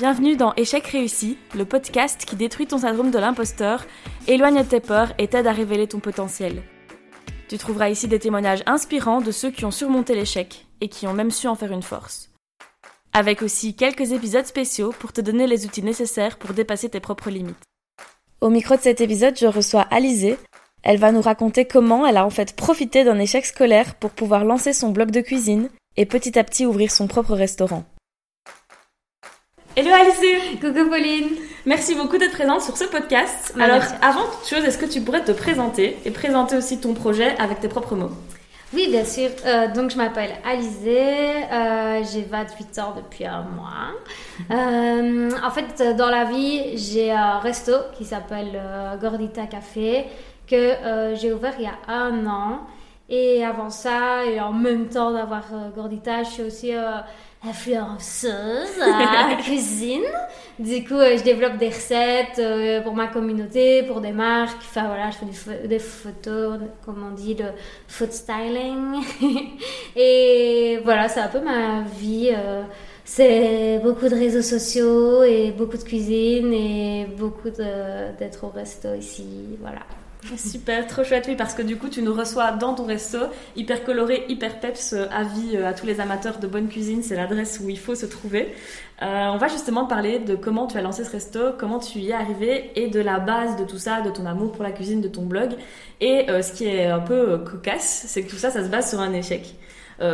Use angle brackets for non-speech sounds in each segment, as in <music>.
Bienvenue dans Échec réussi, le podcast qui détruit ton syndrome de l'imposteur, éloigne tes peurs et t'aide à révéler ton potentiel. Tu trouveras ici des témoignages inspirants de ceux qui ont surmonté l'échec et qui ont même su en faire une force. Avec aussi quelques épisodes spéciaux pour te donner les outils nécessaires pour dépasser tes propres limites. Au micro de cet épisode, je reçois Alizée. Elle va nous raconter comment elle a en fait profité d'un échec scolaire pour pouvoir lancer son blog de cuisine et petit à petit ouvrir son propre restaurant. Hello Alice Coucou Pauline Merci beaucoup d'être présente sur ce podcast. Alors, avant toute chose, est-ce que tu pourrais te présenter et présenter aussi ton projet avec tes propres mots? Oui, bien sûr. Euh, donc, je m'appelle Alizée, euh, j'ai 28 ans depuis un mois. <laughs> Euh, en fait, dans la vie, j'ai un resto qui s'appelle Gordita Café que j'ai ouvert il y a un an. Et avant ça, et en même temps d'avoir Gordita, je suis aussi influenceuse à <laughs> cuisine. Du coup, euh, je développe des recettes euh, pour ma communauté, pour des marques. Enfin voilà, je fais des, photos, comme on dit, de food styling. <laughs> et voilà, c'est un peu ma vie. Euh, c'est beaucoup de réseaux sociaux et beaucoup de cuisine et beaucoup d'être au resto ici. Voilà. Super, trop chouette, oui, parce que du coup, tu nous reçois dans ton resto, hyper coloré, hyper peps, euh, avis euh, à tous les amateurs de bonne cuisine, c'est l'adresse où il faut se trouver. Euh, on va justement parler de comment tu as lancé ce resto, comment tu y es arrivé et de la base de tout ça, de ton amour pour la cuisine, de ton blog. Et ce qui est un peu cocasse, c'est que tout ça, ça se base sur un échec.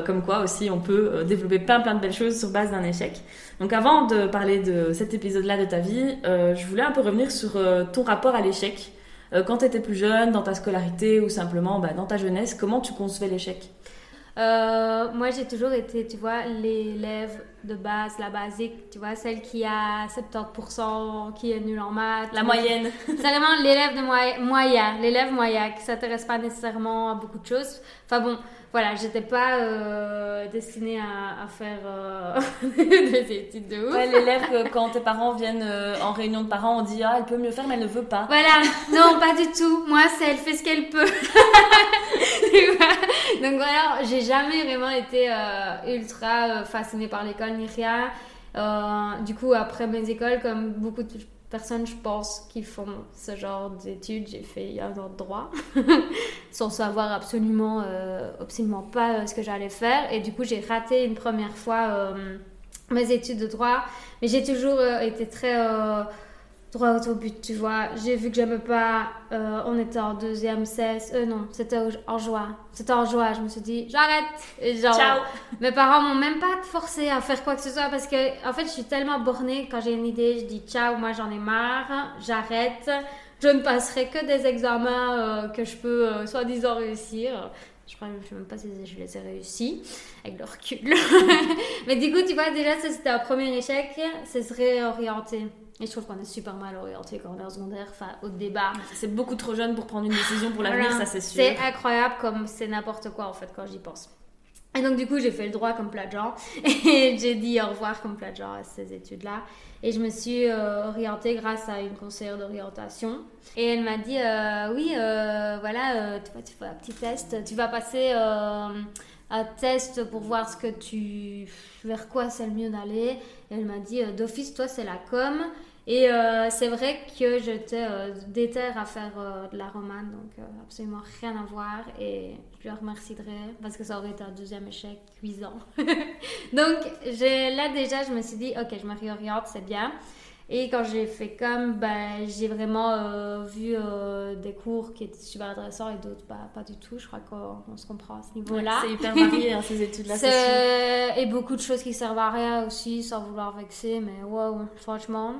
comme quoi aussi on peut développer plein plein de belles choses sur base d'un échec. Donc avant de parler de cet épisode-là de ta vie, je voulais un peu revenir sur ton rapport à l'échec. Euh, quand tu étais plus jeune, dans ta scolarité ou simplement bah, dans ta jeunesse, comment tu concevais l'échec? Euh, moi, j'ai toujours été, tu vois, l'élève de base, la basique, tu vois, celle qui a 70%, qui est nulle en maths. La moyenne. <laughs> C'est vraiment l'élève de moyen, l'élève moyen, qui s'intéresse pas nécessairement à beaucoup de choses. Enfin bon, voilà, j'étais pas euh, destinée à, faire euh, <laughs> des études de ouf. Ouais, l'élève que quand tes parents viennent euh, en réunion de parents, on dit ah elle peut mieux faire mais elle ne veut pas. Voilà, non pas du tout. Moi c'est elle fait ce qu'elle peut. <laughs> Donc voilà, j'ai jamais vraiment été ultra fascinée par l'école rien. du coup après mes écoles, comme beaucoup de personnes, je pense, qui font ce genre d'études. J'ai fait un an de droit <laughs> sans savoir absolument, euh, absolument pas euh, ce que j'allais faire. Et du coup, j'ai raté une première fois euh, mes études de droit. Mais j'ai toujours été très droit au but, tu vois. J'ai vu que j'aimais pas. Euh, on était en deuxième cesse. Euh, non, c'était en juin. C'était en juin. Je me suis dit, j'arrête. Genre, Ciao. Mes parents m'ont même pas forcé à faire quoi que ce soit parce que, en fait, je suis tellement bornée quand j'ai une idée. Je dis, ciao, moi j'en ai marre. J'arrête. Je ne passerai que des examens euh, que je peux soi-disant réussir. Je je sais même pas si je les ai réussis avec le recul. <laughs> Mais du coup, tu vois, déjà, ça c'était un premier échec. Ce serait orienté et je trouve qu'on est super mal orienté quand on est en secondaire, enfin, au débat. C'est beaucoup trop jeune pour prendre une décision pour l'avenir, ça c'est sûr. C'est incroyable comme c'est n'importe quoi en fait quand j'y pense. Et donc du coup, j'ai fait le droit comme plein de gens <laughs> et j'ai dit au revoir comme plein de gens à ces études-là. Et je me suis euh, orientée grâce à une conseillère d'orientation. Et elle m'a dit, euh, oui, euh, voilà, tu, tu fais un petit test, tu vas passer un test pour voir ce que tu vers quoi c'est le mieux d'aller. Elle m'a dit d'office toi c'est la com et euh, c'est vrai que j'étais euh, déterre à faire euh, de la romane, donc absolument rien à voir. Et je le remercierai parce que ça aurait été un deuxième échec cuisant. <laughs> donc là déjà, je me suis dit, ok, je me réoriente, c'est bien. Et quand j'ai fait comme, ben, j'ai vraiment vu des cours qui étaient super intéressants et d'autres pas, pas du tout. Je crois qu'on se comprend à ce niveau-là. c'est hyper varié hein, ces études-là. <laughs> Et beaucoup de choses qui servent à rien aussi, sans vouloir vexer, mais wow, franchement.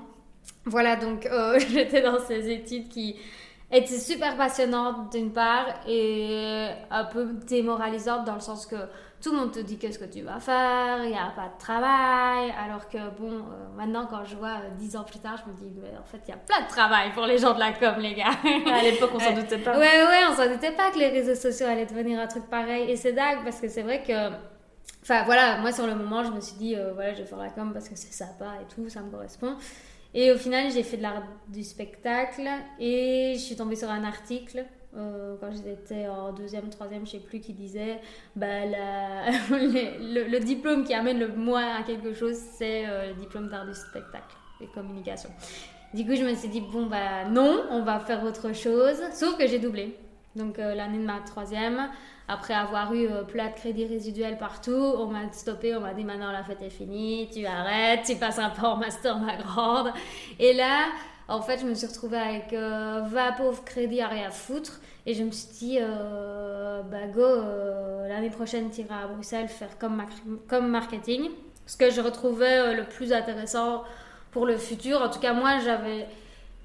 Voilà, donc euh, <laughs> j'étais dans ces études qui étaient super passionnantes d'une part et un peu démoralisantes dans le sens que tout le monde te dit qu'est-ce que tu vas faire, il n'y a pas de travail, alors que bon, euh, maintenant quand je vois euh, dix ans plus tard, je me dis, mais en fait, il y a plein de travail pour les gens de la com, les gars. <laughs> à l'époque, on s'en doutait pas. Ouais, ouais, on s'en doutait pas que les réseaux sociaux allaient devenir un truc pareil. Et c'est dingue parce que c'est vrai que, enfin voilà, moi sur le moment, je me suis dit, voilà, je vais faire la com parce que c'est sympa et tout, ça me correspond. Et au final, j'ai fait de l'art du spectacle et je suis tombée sur un article euh, quand j'étais en deuxième, troisième, je sais plus, qui disait bah, <laughs> le diplôme qui amène le moins à quelque chose, c'est euh, le diplôme d'art du spectacle et communication. Du coup, je me suis dit, bon, bah non, on va faire autre chose. Sauf que j'ai doublé. Donc, euh, l'année de ma troisième, après avoir eu euh, plein de crédits résiduels partout, on m'a stoppé, on m'a dit, maintenant la fête est finie, tu arrêtes, tu passeras pas en master, ma grande. Et là, en fait, je me suis retrouvée avec euh, 20 pauvres crédits à rien foutre. Et je me suis dit, euh, bah go, euh, l'année prochaine, tu iras à Bruxelles faire comme, comme marketing. Ce que je retrouvais euh, le plus intéressant pour le futur. En tout cas, moi, j'avais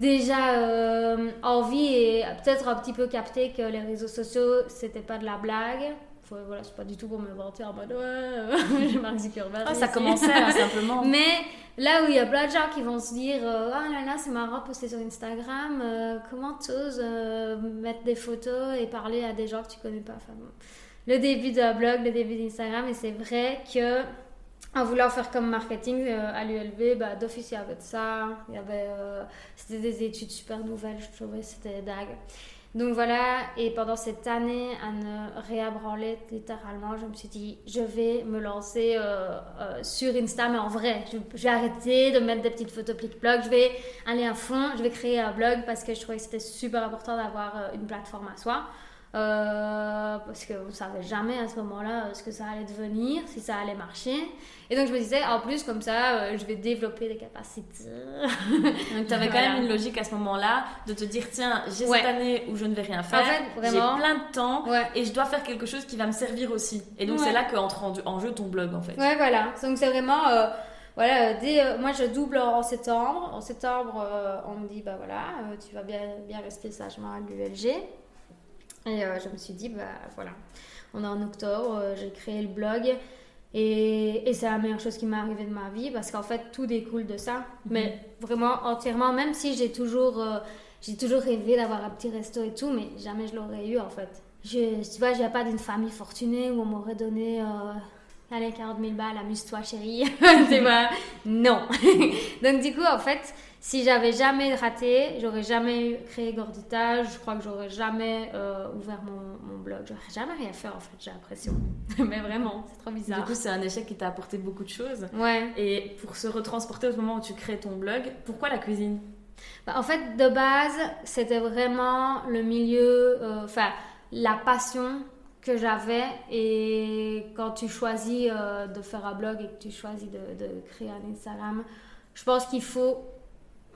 déjà euh, envie et peut-être un petit peu capté que les réseaux sociaux, c'était pas de la blague. Faut- Voilà, c'est pas du tout pour me vanter en mode ouais, j'ai Mark Zuckerberg. Ah, ça commençait hein, <laughs> simplement. Mais là où il y a plein de gens qui vont se dire euh, Ah là là, c'est marrant poster sur Instagram, euh, comment t'oses euh, mettre des photos et parler à des gens que tu connais pas? Enfin, bon. Le début d'un blog, le début d'Instagram, et c'est vrai que en voulant faire comme marketing euh, à l'ULB, bah, d'office il y avait ça, il y avait, euh, c'était des études super nouvelles, je trouvais c'était dingue. Donc voilà, et pendant cette année à ne rien branler littéralement, je me suis dit, je vais me lancer euh, sur Insta, mais en vrai, vais arrêter de mettre des petites photos plic-ploc, je vais aller à fond, je vais créer un blog parce que je trouvais que c'était super important d'avoir une plateforme à soi. Euh, parce qu'on ne savait jamais à ce moment-là euh, ce que ça allait devenir, si ça allait marcher. Et donc je me disais, en plus, comme ça, euh, je vais développer des capacités. <laughs> Donc tu avais quand même une logique à ce moment-là de te dire tiens, j'ai Ouais. cette année où je ne vais rien faire, En fait, j'ai plein de temps Ouais. et je dois faire quelque chose qui va me servir aussi. Et donc Ouais. c'est là qu'entre en, en jeu ton blog en fait. Ouais, voilà. Donc c'est vraiment. euh, voilà, dès, euh, moi je double en septembre. En septembre, euh, on me dit, bah voilà, euh, tu vas bien, bien rester sagement à l'ULG. Et euh, je me suis dit, bah voilà, on est en octobre, euh, j'ai créé le blog. Et, et c'est la meilleure chose qui m'est arrivée de ma vie parce qu'en fait tout découle de ça. Mais vraiment entièrement, même si j'ai toujours, euh, j'ai toujours rêvé d'avoir un petit resto et tout, mais jamais je l'aurais eu en fait. Je, tu vois, je viens pas d'une famille fortunée où on m'aurait donné allez, 40 000 balles, amuse-toi chérie. <laughs> tu vois, non. <laughs> Donc du coup, en fait, si j'avais jamais raté, j'aurais jamais créé Gordita, je crois que j'aurais jamais euh, ouvert mon, mon blog. J'aurais jamais rien fait en fait, j'ai l'impression. <laughs> Mais vraiment, c'est trop Du bizarre. coup c'est un échec qui t'a apporté beaucoup de choses. ouais. Et pour se retransporter au moment où tu crées ton blog, pourquoi la cuisine? Bah, en fait, de base, c'était vraiment le milieu, euh, enfin, la passion que j'avais. Et quand tu choisis euh, de faire un blog et que tu choisis de, de créer un Instagram, je pense qu'il faut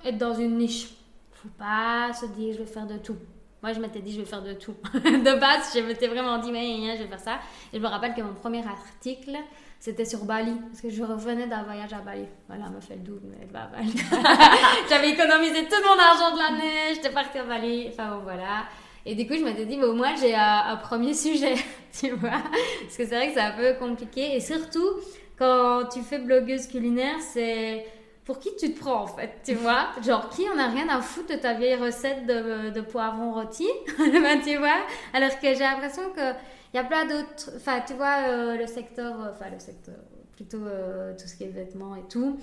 être dans une niche. faut pas se dire je vais faire de tout. Moi, je m'étais dit je vais faire de tout. <laughs> de base, je m'étais vraiment dit mais je vais faire ça. Et je me rappelle que mon premier article, c'était sur Bali, parce que je revenais d'un voyage à Bali. Voilà, me fait le double, mais à Bali. <laughs> J'avais économisé tout mon argent de l'année, j'étais partie à Bali, enfin bon, voilà. Et du coup, je m'étais dit, mais au moins, j'ai un, un premier <laughs> sujet, tu vois. Parce que c'est vrai que c'est un peu compliqué. Et surtout, quand tu fais blogueuse culinaire, c'est pour qui tu te prends en fait, tu vois? Genre, qui en a rien à foutre de ta vieille recette de, de poivron rôti? <laughs> Ben, Tu vois? Alors que j'ai l'impression que il y a plein d'autres. Enfin, tu vois, euh, le secteur. euh, Enfin, le secteur. Plutôt euh, tout ce qui est vêtements et tout.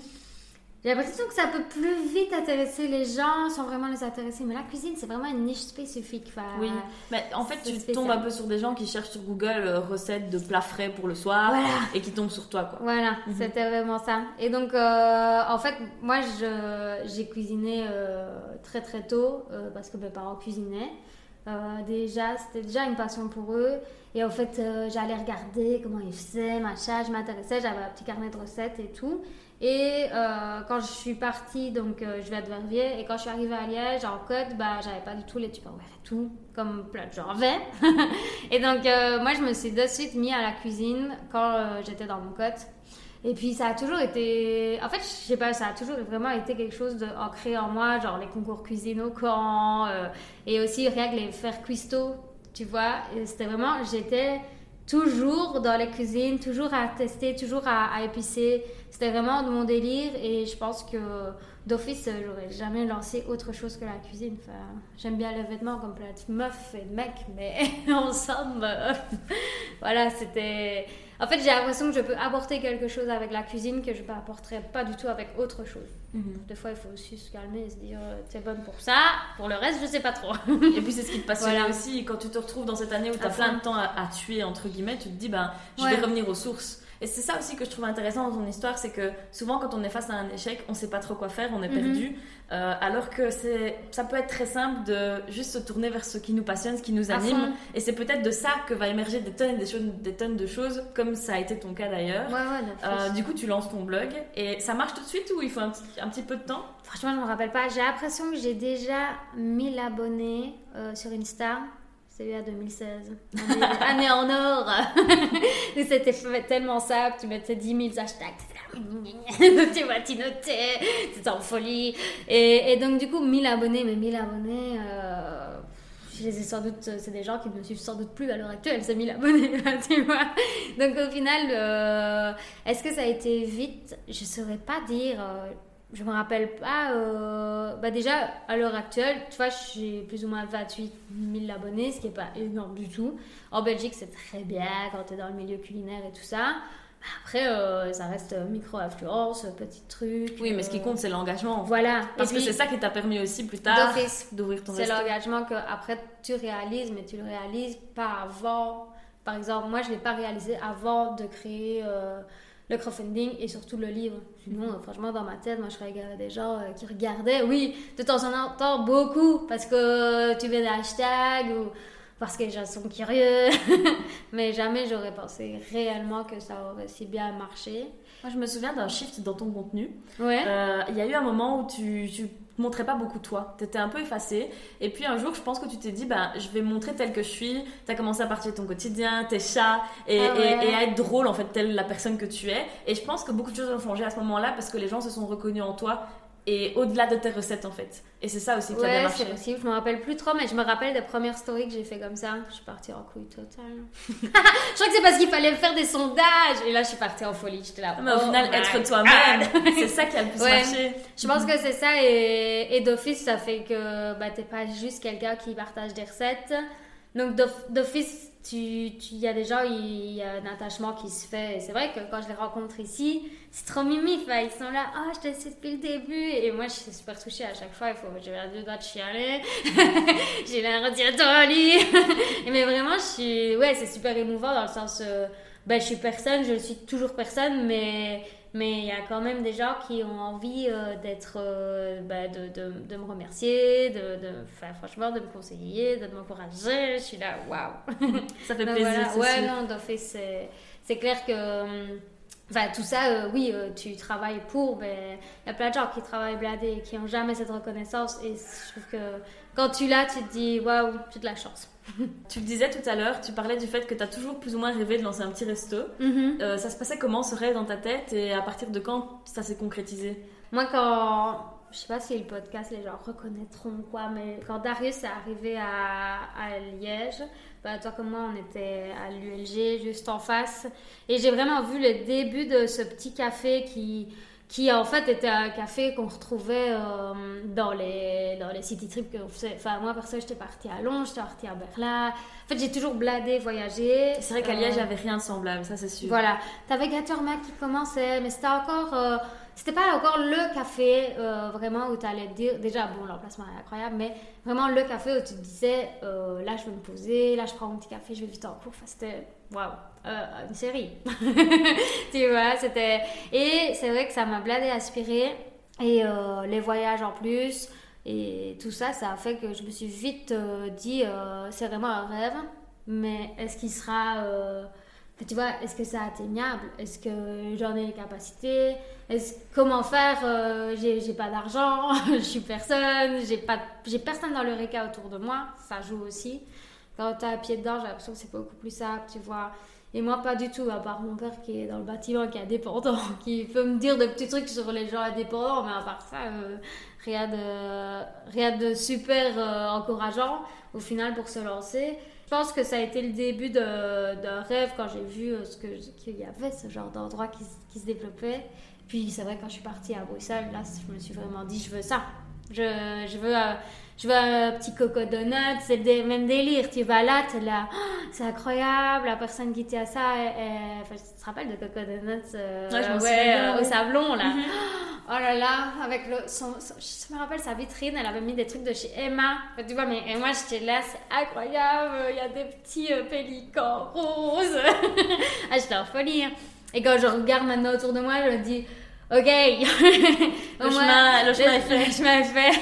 J'ai l'impression que ça peut plus vite intéresser les gens sans vraiment les intéresser. Mais la cuisine, c'est vraiment une niche spécifique. Enfin, Oui, mais en fait tu spécial. tombes un peu sur des gens qui cherchent sur Google euh, recettes de plats frais pour le soir Voilà. et qui tombent sur toi quoi. Voilà, Mhm. c'était vraiment ça. Et donc, euh, en fait, moi, j'ai cuisiné euh, très très tôt parce que mes parents cuisinaient. Déjà, c'était déjà une passion pour eux. Et en fait, j'allais regarder comment ils faisaient, machin, je m'intéressais, j'avais un petit carnet de recettes et tout. Et euh, quand je suis partie, donc euh, je vais à Verviers, et quand je suis arrivée à Liège, en Côte, bah, j'avais pas du tout les tupperwares et tout, comme plein de gens avaient. <laughs> et donc, euh, moi, je me suis de suite mis à la cuisine quand j'étais dans mon Côte. Et puis ça a toujours été, en fait, je sais pas, ça a toujours vraiment été quelque chose de ancré en moi, genre les concours cuisine au camp, et aussi rien que les faire cuistot, tu vois. C'était vraiment, j'étais toujours dans les cuisines, toujours à tester, toujours à, à épicer. C'était vraiment mon délire, et je pense que d'office, j'aurais jamais lancé autre chose que la cuisine. Enfin, j'aime bien les vêtements comme plein de meufs et de mecs, mais <laughs> ensemble, euh, <laughs> voilà, c'était. En fait, j'ai l'impression que je peux apporter quelque chose avec la cuisine que je ne apporterais pas du tout avec autre chose. Mhm. Des fois, il faut aussi se calmer et se dire euh, t'es bonne pour ça, pour le reste, je sais pas trop. Et puis c'est ce qui te passionne Voilà. aussi. Quand tu te retrouves dans cette année où tu as À plein fond. de temps à, à tuer, entre guillemets, tu te dis, ben, je Ouais. vais revenir aux sources. Et c'est ça aussi que je trouve intéressant dans ton histoire, c'est que souvent quand on est face à un échec, on sait pas trop quoi faire, on est Mhm. perdu. Euh, alors que c'est, ça peut être très simple de juste se tourner vers ce qui nous passionne, ce qui nous anime. Et c'est peut-être de ça que va émerger des tonnes et des, choses- des tonnes de choses, comme ça a été ton cas d'ailleurs. Ouais, ouais. Euh, du coup, tu lances ton blog et ça marche tout de suite ou il faut un petit, un petit peu de temps? Franchement, je me rappelle pas. J'ai l'impression que j'ai déjà 1000 abonnés euh, sur Insta. C'est à 2016. Année, année en or. <laughs> C'était tellement simple. Tu mettais 10 000 hashtags. <laughs> tu vois, tu notais. C'était en folie. Et, et donc, du coup, 1000 abonnés. Mais 1000 abonnés. euh, je les ai sans doute, c'est des gens qui ne me suivent sans doute plus à l'heure actuelle, ces 1000 abonnés, <laughs> tu vois. Donc au final, euh, est-ce que ça a été vite? Je saurais pas dire. euh, je me rappelle pas. euh, bah déjà, à l'heure actuelle, tu vois, j'ai plus ou moins 28 000 abonnés, ce qui est pas énorme du tout. En Belgique, c'est très bien quand tu es dans le milieu culinaire et tout ça. Après, euh, ça reste micro-influence, petit truc. Oui, mais ce qui euh, compte, c'est l'engagement. Voilà. Parce que c'est ça qui t'a permis aussi plus tard d'ouvrir ton C'est l'engagement que après tu réalises, mais tu le réalises pas avant. Par exemple, moi, je l'ai pas réalisé avant de créer euh, le crowdfunding et surtout le livre. Sinon, euh, franchement, dans ma tête, moi, je regardais des gens euh, qui regardaient, oui, de temps en temps, beaucoup, parce que tu mets des hashtags ou parce que les gens sont curieux. <laughs> mais jamais j'aurais pensé réellement que ça aurait si bien marché. Moi, je me souviens d'un shift dans ton contenu. Ouais. Euh, Il y a eu un moment où tu, tu montrais pas beaucoup toi. Tu étais un peu effacée. Et puis un jour, je pense que tu t'es dit, ben, je vais me montrer tel que je suis. Tu as commencé à partir de ton quotidien, tes chats, et, Ah ouais. et- et à être drôle, en fait, telle la personne que tu es. Et je pense que beaucoup de choses ont changé à ce moment-là parce que les gens se sont reconnus en toi. Et au-delà de tes recettes, en fait. Et c'est ça aussi qui a bien Ouais, marché. c'est possible. Je me rappelle plus trop, mais je me rappelle des premières stories que j'ai fait comme ça. Je suis partie en couille totale. <laughs> je crois que c'est parce qu'il fallait faire des sondages. Et là, je suis partie en folie. J'étais là. Mais au oh final, être toi-même, <laughs> c'est ça qui a le plus Ouais. marché. Je pense que c'est ça. Et, et d'office, ça fait que bah, t'es pas juste quelqu'un qui partage des recettes. Donc d'off- d'office, il y a des gens, il y a un attachement qui se fait. C'est vrai que quand je les rencontre ici, c'est trop mimi. Ils sont là, oh, je te sais depuis le début. Et moi, je suis super touchée à chaque fois. Il faut, j'ai un deux doigts de chialer. <laughs> j'ai l'air radiateur au lit. Mais vraiment, je suis, ouais, c'est super émouvant dans le sens, euh, ben, je suis personne, je suis toujours personne, mais mais il y a quand même des gens qui ont envie euh, d'être, euh, bah, de, de, de me remercier, de, de, franchement, de me conseiller, de m'encourager. Je suis là, waouh. <laughs> Ça fait Donc plaisir, voilà. c'est Ouais, non, d'office, c'est, c'est clair que. hum, Enfin, tout ça, euh, oui, euh, tu travailles pour, mais il y a plein de gens qui travaillent bladés et qui n'ont jamais cette reconnaissance. Et je trouve que quand tu l'as, tu te dis, waouh, j'ai de la chance. <laughs> Tu le disais tout à l'heure, tu parlais du fait que tu as toujours plus ou moins rêvé de lancer un petit resto. Euh, ça se passait comment ce rêve dans ta tête et à partir de quand ça s'est concrétisé? Moi, quand. Je sais pas si le podcast, les gens reconnaîtront ou quoi, mais quand Darius est arrivé à, à Liège, bah, toi comme moi, on était à l'ULG, juste en face. Et j'ai vraiment vu le début de ce petit café qui, qui en fait était un café qu'on retrouvait euh, dans, les, dans les city trips faisait. Enfin, moi, perso, j'étais partie à Londres, j'étais partie à Berlin. En fait, j'ai toujours bladé, voyagé. C'est vrai qu'à Euh, Liège, n'y avait rien de semblable, ça c'est sûr. voilà, t'avais Gattermack qui commençait, mais c'était encore, euh, c'était pas encore le café euh, vraiment où t'allais te dire, déjà bon l'emplacement est incroyable, mais vraiment le café où tu te disais, euh, là je vais me poser, là je prends mon petit café, je vais vite en cours, enfin c'était, waouh, euh, une série, <laughs> tu vois, c'était, et c'est vrai que ça m'a bladé aspiré, et les voyages en plus, et tout ça, ça a fait que je me suis vite dit, c'est vraiment un rêve, mais est-ce qu'il sera... tu vois, est-ce que c'est atteignable? Est-ce que j'en ai les capacités? Comment faire? Euh, J'ai pas d'argent, <laughs> je suis personne, j'ai personne dans le RECA autour de moi. Ça joue aussi. Quand t'as un pied dedans, j'ai l'impression que c'est beaucoup plus simple, tu vois. Et moi, pas du tout, à part mon père qui est dans le bâtiment, qui est indépendant, <laughs> qui peut me dire de petits trucs sur les gens indépendants, mais à part ça, euh, rien, de, rien de super euh, encourageant au final pour se lancer. Pense que ça a été le début d'un rêve quand j'ai vu euh, ce qu'il y avait ce genre d'endroit qui, qui se développait. Puis c'est vrai quand je suis partie à Bruxelles, là je me suis vraiment dit je veux ça. Je, je veux. euh, je veux un petit coco donut, c'est le même délire. Tu vas là, tu es là, Oh, c'est incroyable, la personne qui tient ça, elle- elle- enfin, tu te rappelles de coco donut euh, Ouais, ouais, euh, au sablon là. Mhm. <gasps> Oh là là, avec le, son, son- je me rappelle sa vitrine, elle avait mis des trucs de chez Emma. Enfin, tu vois, mais et moi j'étais là, c'est incroyable, il y a des petits euh, pélicans roses. <laughs> ah, j'étais en folie. hein. Et quand je regarde maintenant autour de moi, je me dis, ok, <laughs> Le chemin- le chemin est fait. le chemin est fait.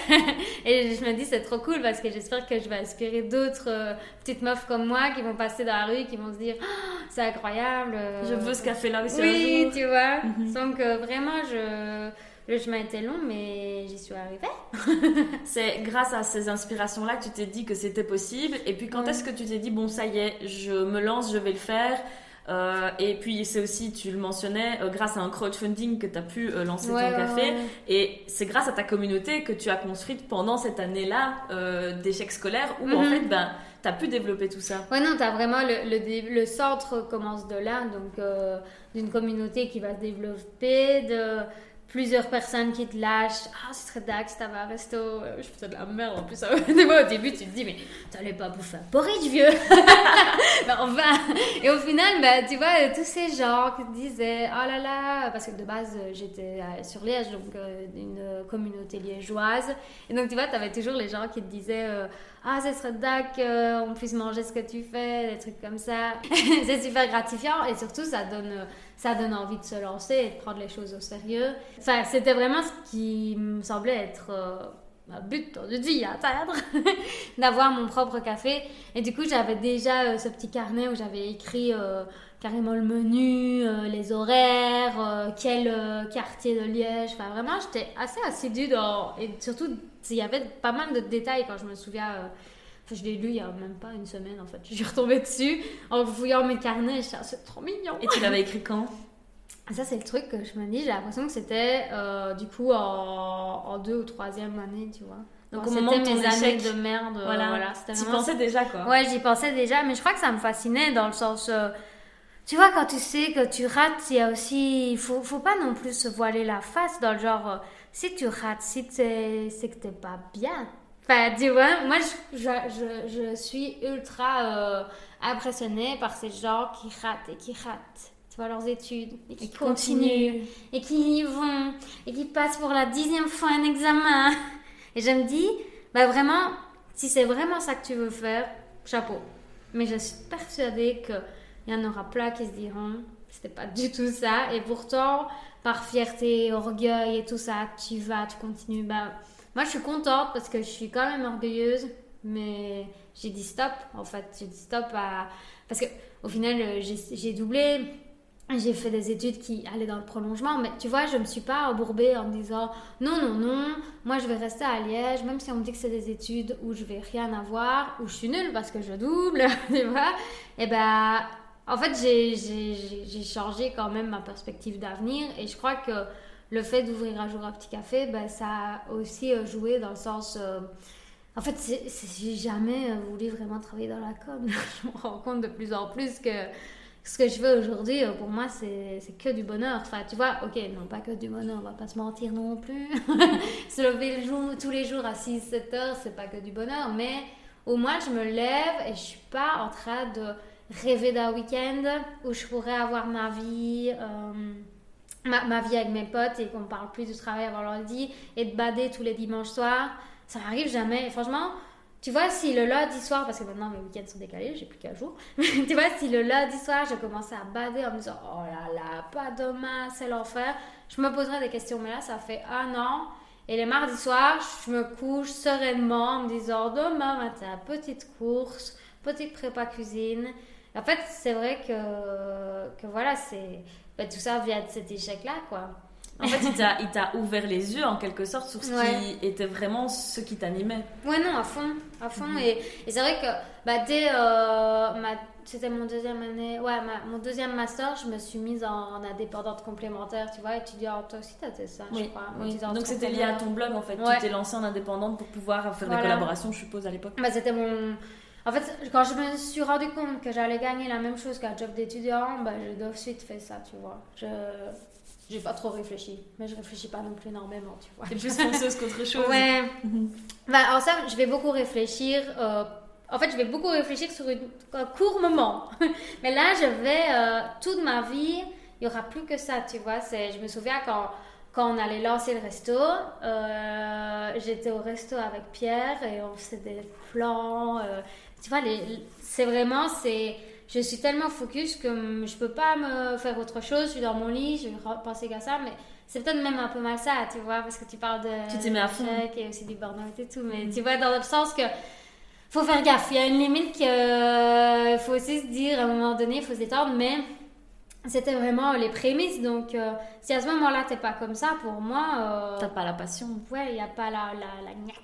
<laughs> Et je me dis, c'est trop cool parce que j'espère que je vais inspirer d'autres euh, petites meufs comme moi qui vont passer dans la rue, qui vont se dire, Oh, c'est incroyable. euh, Je veux ce café-là aussi oui, tu vois. Mhm. Donc euh, vraiment, je... le chemin était long, mais j'y suis arrivée. <laughs> C'est grâce à ces inspirations-là que tu t'es dit que c'était possible. Et puis quand Ouais. est-ce que tu t'es dit, bon, ça y est, je me lance, je vais le faire? Euh, et puis c'est aussi, tu le mentionnais, euh, grâce à un crowdfunding que tu as pu euh, lancer Ouais, ton café. ouais. Et c'est grâce à ta communauté que tu as construite pendant cette année-là d'échecs scolaires où en Mhm. fait, ben, tu as pu développer tout ça. Ouais, non, t'as vraiment le, le, dé- le centre commence de là, donc d'une communauté qui va se développer, de plusieurs personnes qui te lâchent. Ah, ce serait Dax, t'avais un resto. Je faisais de la merde en plus. Des <laughs> fois, au début, tu te dis, mais t'allais pas bouffer un porridge, vieux. mais <laughs> enfin. Et au final, bah, tu vois, tous ces gens qui te disaient, oh là là, parce que de base, euh, j'étais euh, sur Liège, donc euh, une communauté liégeoise. Et donc, tu vois, t'avais toujours les gens qui te disaient, ah, ce serait euh, on puisse manger ce que tu fais, des trucs comme ça. <laughs> c'est super gratifiant et surtout, ça donne, ça donne envie de se lancer et de prendre les choses au sérieux. Enfin, c'était vraiment ce qui me semblait être euh, un but de vie à atteindre, d'avoir mon propre café. Et du coup, j'avais déjà euh, ce petit carnet où j'avais écrit euh, carrément le menu, euh, les horaires, quel quartier de Liège. Enfin, vraiment, j'étais assez assidue dans. Et surtout, il y avait pas mal de détails quand je me souviens. Je l'ai lu il y a même pas une semaine en fait. Je suis retombée dessus en fouillant mes carnets. j'étais, Ah, c'est trop mignon. Et tu l'avais écrit quand? Ça, c'est le truc que je me dis. J'ai l'impression que c'était euh, du coup en, en deux ou troisième année, tu vois. Donc, Bon, au moment de mes années échec. de merde. euh, Voilà, voilà c'était tu vraiment pensais déjà quoi. Ouais, j'y pensais déjà, mais je crois que ça me fascinait dans le sens. euh, tu vois, quand tu sais que tu rates, il y a aussi. Il faut, faut pas non plus se voiler la face dans le genre. euh, si tu rates, si c'est que t'es pas bien. Enfin, tu vois, moi, je, je, je, je suis ultra euh, impressionnée par ces gens qui ratent et qui ratent. Tu vois, leurs études. Et qui Et qui continuent. continuent. Et qui y vont. Et qui passent pour la dixième fois un examen. <laughs> Et je me dis, bah vraiment, si c'est vraiment ça que tu veux faire, chapeau. Mais je suis persuadée qu'il y en aura plein qui se diront, c'était pas du tout ça. Et pourtant, par fierté, orgueil et tout ça, tu vas, tu continues. Bah, moi, je suis contente parce que je suis quand même orgueilleuse, mais j'ai dit stop, en fait. J'ai dit stop à. Parce que, au final, euh, j'ai doublé. J'ai fait des études qui allaient dans le prolongement, mais tu vois, je me suis pas embourbée en me disant non, non, non, moi je vais rester à Liège, même si on me dit que c'est des études où je vais rien avoir, où je suis nulle parce que je double, <laughs> tu vois. Et ben, en fait, j'ai changé quand même ma perspective d'avenir et je crois que le fait d'ouvrir un jour un petit café, ben, ça a aussi euh, joué dans le sens. euh, en fait, j'ai jamais euh, voulu vraiment travailler dans la com. <laughs> je me rends compte de plus en plus que ce que je fais aujourd'hui, pour moi, c'est que du bonheur. Enfin, tu vois, ok, non, pas que du bonheur, on va pas se mentir non plus. <laughs> se lever tous les jours à 6-7 heures, c'est pas que du bonheur, mais au moins je me lève et je suis pas en train de rêver d'un week-end où je pourrais avoir ma vie. Ma, vie avec mes potes et qu'on parle plus du travail avant lundi et de bader tous les dimanches soirs, ça m'arrive jamais. Et franchement, tu vois, si le lundi soir, parce que maintenant mes week-ends sont décalés, j'ai plus qu'un jour, <laughs> tu vois, si le lundi soir je commençais à bader en me disant oh là là, pas demain, c'est l'enfer, je me poserais des questions. Mais là, ça fait un an. Et les mardis soirs, je me couche sereinement en me disant demain matin, petite course, petite prépa cuisine. En fait, c'est vrai que, que voilà, c'est ben, tout ça vient de cet échec-là, quoi. En fait, il t'a- ouvert les yeux en quelque sorte sur ce Ouais. qui était vraiment ce qui t'animait. Ouais, non, à fond, à fond. Mhm. Et, et c'est vrai que bah, dès euh, ma, c'était mon deuxième année, ouais, ma- mon deuxième master, je me suis mise en, en indépendante complémentaire, tu vois, étudiante. Toi aussi, t'as fait ça, je crois. oui. Donc c'était lié à ton blog en fait. Ouais. Tu t'es lancée en indépendante pour pouvoir faire des collaborations, je suppose, à l'époque. Bah, c'était mon. En fait, quand je me suis rendu compte que j'allais gagner la même chose qu'un job d'étudiant, bah, j'ai de suite fait ça, tu vois. Je, j'ai pas trop réfléchi, mais je réfléchis pas non plus énormément, tu vois. T'es plus fonceuse qu'autre chose. Ouais. Bah, alors ça, je vais beaucoup réfléchir. euh, en fait, je vais beaucoup réfléchir sur une- un court moment. <laughs> Mais là, je vais euh, toute ma vie, il y aura plus que ça, tu vois. C'est, je me souviens quand quand on allait lancer le resto, euh, j'étais au resto avec Pierre et on faisait des plans. euh, tu vois, c'est vraiment c'est je suis tellement focus que je peux pas me faire autre chose. Je suis dans mon lit, je vais penser qu'à ça, mais c'est peut-être même un peu mal ça, tu vois, parce que tu parles de Tu t'y mets à fond. et aussi du burn-out et tout, mais tu vois, dans le sens que faut faire gaffe. Il y a une limite qu'il faut aussi se dire à un moment donné, il faut se détendre, mais c'était vraiment les prémices. Donc, euh, si à ce moment-là, t'es pas comme ça, pour moi, euh, T'as pas la passion. ouais, il n'y a pas la, la, la gnaque.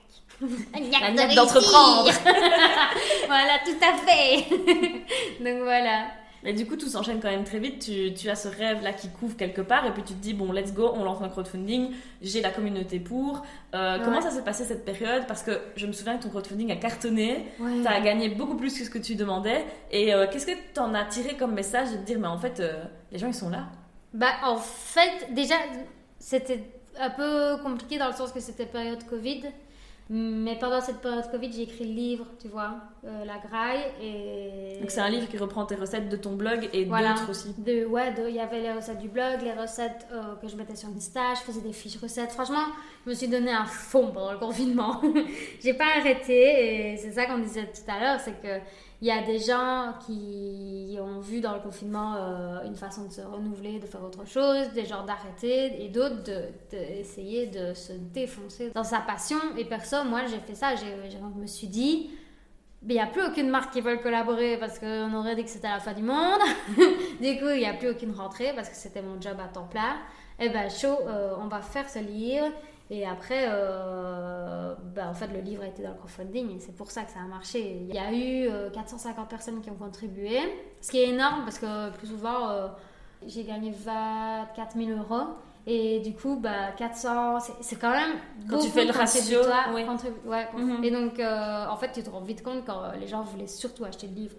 La réussir. d'entreprendre. <laughs> voilà, tout à fait. <laughs> Donc, voilà. Mais du coup, tout s'enchaîne quand même très vite. Tu, tu as ce rêve-là qui couvre quelque part, et puis tu te dis, bon, let's go, on lance un crowdfunding, j'ai la communauté pour. Euh, Comment ça s'est passé cette période? Parce que je me souviens que ton crowdfunding a cartonné, Ouais. tu as gagné beaucoup plus que ce que tu demandais. Et euh, qu'est-ce que tu en as tiré comme message de te dire, mais en fait, euh, les gens, ils sont là? Bah, en fait, déjà, c'était un peu compliqué dans le sens que c'était période Covid. Mais pendant cette période Covid, j'ai écrit le livre, tu vois, euh, La Graille. Et... Donc c'est un livre qui reprend tes recettes de ton blog et Voilà. d'autres aussi. De, ouais, il y avait les recettes du blog, les recettes euh, que je mettais sur Insta, je faisais des fiches recettes. Franchement, je me suis donné un fond pendant le confinement. <laughs> J'ai pas arrêté et c'est ça qu'on disait tout à l'heure, c'est que il y a des gens qui ont vu dans le confinement euh, une façon de se renouveler, de faire autre chose, des gens d'arrêter et d'autres d'essayer de, se défoncer dans sa passion. Et perso, moi j'ai fait ça, je me suis dit, il n'y a plus aucune marque qui veut collaborer parce qu'on aurait dit que c'était la fin du monde. <laughs> du coup, il n'y a plus aucune rentrée parce que c'était mon job à temps plein. Et ben, chaud, euh, on va faire ce livre. Et après, euh, ben, en fait, le livre a été dans le crowdfunding et c'est pour ça que ça a marché. Il y a eu euh, 450 personnes qui ont contribué, ce qui est énorme parce que plus souvent, euh, j'ai gagné 24 000 euros. Et du coup, bah, 400, c'est- quand même. Quand tu beaucoup fais le de ratio, contribu- ouais, Mhm. Et donc, euh, en fait, tu te rends vite compte quand les gens voulaient surtout acheter le livre.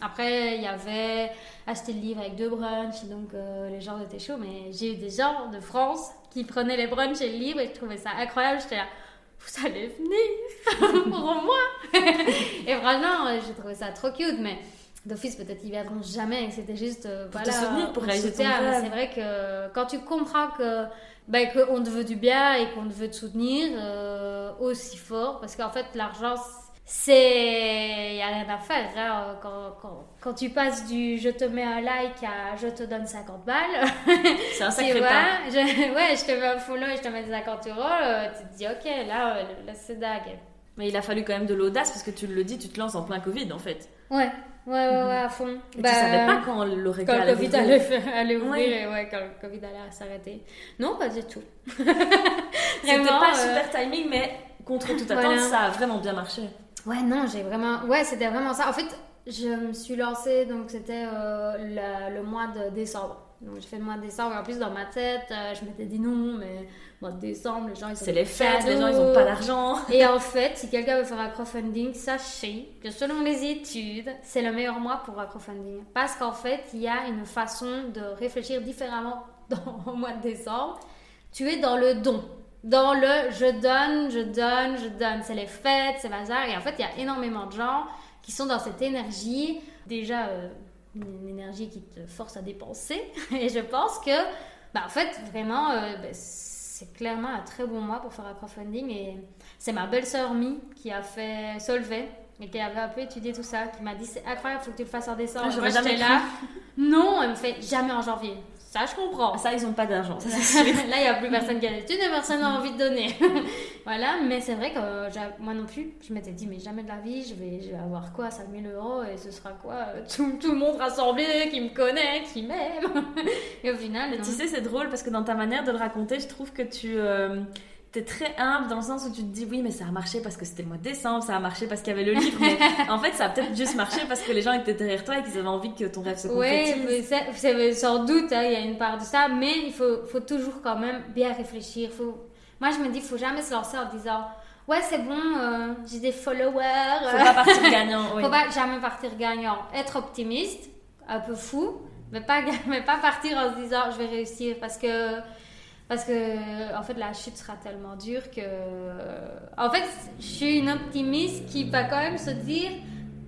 Après, il y avait acheter le livre avec deux brunchs, donc euh, les gens étaient chauds, mais j'ai eu des gens de France qui prenaient les brunchs et le livre et je trouvais ça incroyable. J'étais là, vous allez venir <laughs> pour moi? <laughs> Et vraiment, euh, j'ai trouvé ça trop cute, mais d'office, peut-être ils viendront jamais c'était juste euh, Pour voilà, te pour réaliser ton rêve. C'est vrai que quand tu comprends que ben, qu'on te veut du bien et qu'on te veut te soutenir euh, aussi fort, parce qu'en fait, l'argent, c'est. Il n'y a rien à faire. hein. Quand, quand, quand tu passes du je te mets un like à je te donne 50 balles, C'est un <laughs> sacré vois, pas. je, <laughs> ouais, je te mets un follow et je te mets 50 euros, euh, tu te dis, ok, là, euh, là c'est dingue. Mais il a fallu quand même de l'audace parce que tu le dis, tu te lances en plein Covid en fait. Ouais, ouais, ouais, ouais, à fond. Et Bah, tu savais pas quand le Quand régal le Covid allait, allait ouvrir Ouais. et ouais, quand le Covid allait s'arrêter. Non, pas du tout. <laughs> C'était pas euh, super timing, mais contre toute attente, Voilà. ça a vraiment bien marché. Ouais, non, j'ai vraiment. Ouais, c'était vraiment ça. En fait, je me suis lancée, donc c'était euh, le, le mois de décembre. Donc, j'ai fait le mois de décembre. En plus, dans ma tête, euh, je m'étais dit non, mais mois de décembre, les gens, ils ont C'est les fêtes, les gens cadeaux. ils ont pas d'argent. Et en <laughs> fait, si quelqu'un veut faire un crowdfunding, sachez que selon les études, c'est le meilleur mois pour un crowdfunding. Parce qu'en fait, il y a une façon de réfléchir différemment <laughs> dans, au mois de décembre. Tu es dans le don. Dans le je donne, je donne, je donne. C'est les fêtes, c'est bazar. Et en fait, il y a énormément de gens qui sont dans cette énergie. Déjà, euh, une énergie qui te force à dépenser. <laughs> Et je pense que, bah, en fait, vraiment, euh, bah, c'est clairement un très bon mois pour faire un crowdfunding. Et c'est ma belle-sœur Mi qui a fait Solvay et qui avait un peu étudié tout ça, qui m'a dit c'est incroyable, faut que tu le fasses en décembre. Ah, j'aurais jamais là. Non, elle me fait jamais en janvier. Ça, je comprends. Ça, ils ont pas d'argent, ça. <laughs> Là, il n'y a plus personne qui a d'études et personne n'a envie de donner. <laughs> voilà, mais c'est vrai que euh, moi non plus, je m'étais dit, mais jamais de la vie, je vais, je vais avoir quoi 5000 euros et ce sera quoi euh, tout, tout le monde rassemblé qui me connaît, qui m'aime. <laughs> et au final, tu sais, c'est drôle parce que dans ta manière de le raconter, je trouve que tu euh, très humble dans le sens où tu te dis oui, mais ça a marché parce que c'était le mois de décembre, ça a marché parce qu'il y avait le livre. Mais <laughs> en fait, ça a peut-être juste marché parce que les gens étaient derrière toi et qu'ils avaient envie que ton rêve se Oui, concrétise. c'est sans doute, hein, il y a une part de ça, mais il faut, faut toujours quand même bien réfléchir. Faut... Moi, je me dis, il faut jamais se lancer en disant, ouais, c'est bon, euh, j'ai des followers. Faut pas partir <laughs> gagnant. oui. Faut pas jamais partir gagnant. Être optimiste, un peu fou, Mais pas, <laughs> mais pas partir en se disant je vais réussir parce que parce que en fait la chute sera tellement dure que en fait je suis une optimiste qui va quand même se dire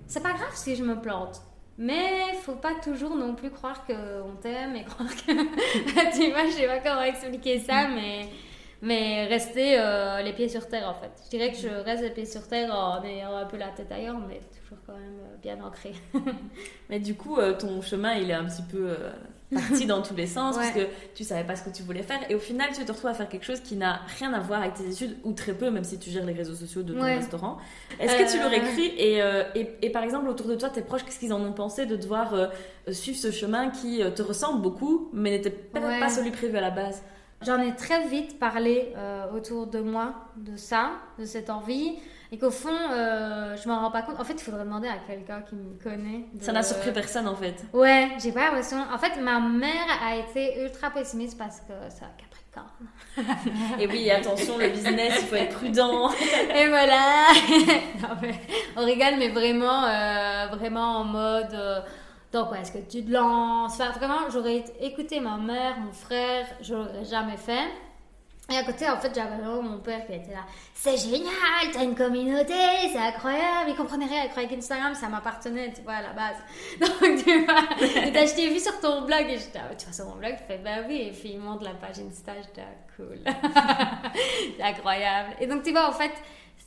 c'est pas grave si je me plante mais faut pas toujours non plus croire qu'on t'aime et <laughs> croire que <laughs> tu vois je sais pas comment expliquer ça mais mais rester euh, les pieds sur terre en fait. Je dirais que je reste les pieds sur terre en ayant un peu la tête ailleurs, mais toujours quand même euh, bien ancré. <laughs> mais du coup, euh, ton chemin il est un petit peu parti dans tous les sens parce que tu savais pas ce que tu voulais faire et au final tu te retrouves à faire quelque chose qui n'a rien à voir avec tes études ou très peu, même si tu gères les réseaux sociaux de ton restaurant. Est-ce que tu l'aurais cru et, et, et, par exemple autour de toi, tes proches, qu'est-ce qu'ils en ont pensé de devoir suivre ce chemin qui te ressemble beaucoup mais n'était peut-être pas celui prévu à la base? J'en ai très vite parlé euh, autour de moi de ça, de cette envie, et qu'au fond, euh, je m'en rends pas compte. En fait, il faudrait demander à quelqu'un qui me connaît. Ça n'a surpris personne en fait. Ouais, j'ai pas l'impression. En fait, ma mère a été ultra pessimiste parce que ça Capricorne. <laughs> et oui, attention, le business, il faut être prudent. <laughs> et voilà. <laughs> non, mais, on rigole, mais vraiment, euh, vraiment en mode donc, est-ce que tu te lances? Enfin, vraiment, j'aurais écouté ma mère, mon frère, je l'aurais jamais fait. Et à côté, en fait, j'avais vraiment mon père qui était là. C'est génial, t'as une communauté, c'est incroyable. Il comprenait rien, il croyait qu'Instagram, ça m'appartenait, tu vois, à la base. <laughs> Donc, tu vois, je t'ai vu sur ton blog et j'étais, ah, tu vois, sur mon blog, tu fais, bah oui. Et puis, il montre la page Insta, j'étais, ah, cool. <laughs> c'est incroyable. Et donc, tu vois, en fait,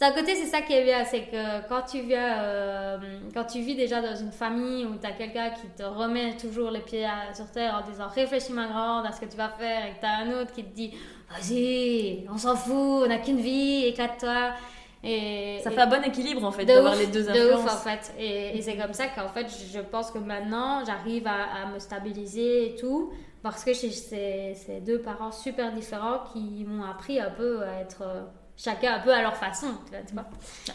d'un côté, c'est ça qui est bien, c'est que quand tu, viens, euh, quand tu vis déjà dans une famille où tu as quelqu'un qui te remet toujours les pieds sur terre en disant réfléchis ma grande à ce que tu vas faire, et que tu as un autre qui te dit vas-y, on s'en fout, on n'a qu'une vie, éclate-toi. Et, ça fait un bon équilibre en fait d'avoir les deux influences. De ouf en fait. Et, c'est comme ça qu'en fait je pense que maintenant j'arrive à, me stabiliser et tout parce que j'ai ces, deux parents super différents qui m'ont appris un peu à être chacun un peu à leur façon, tu vois.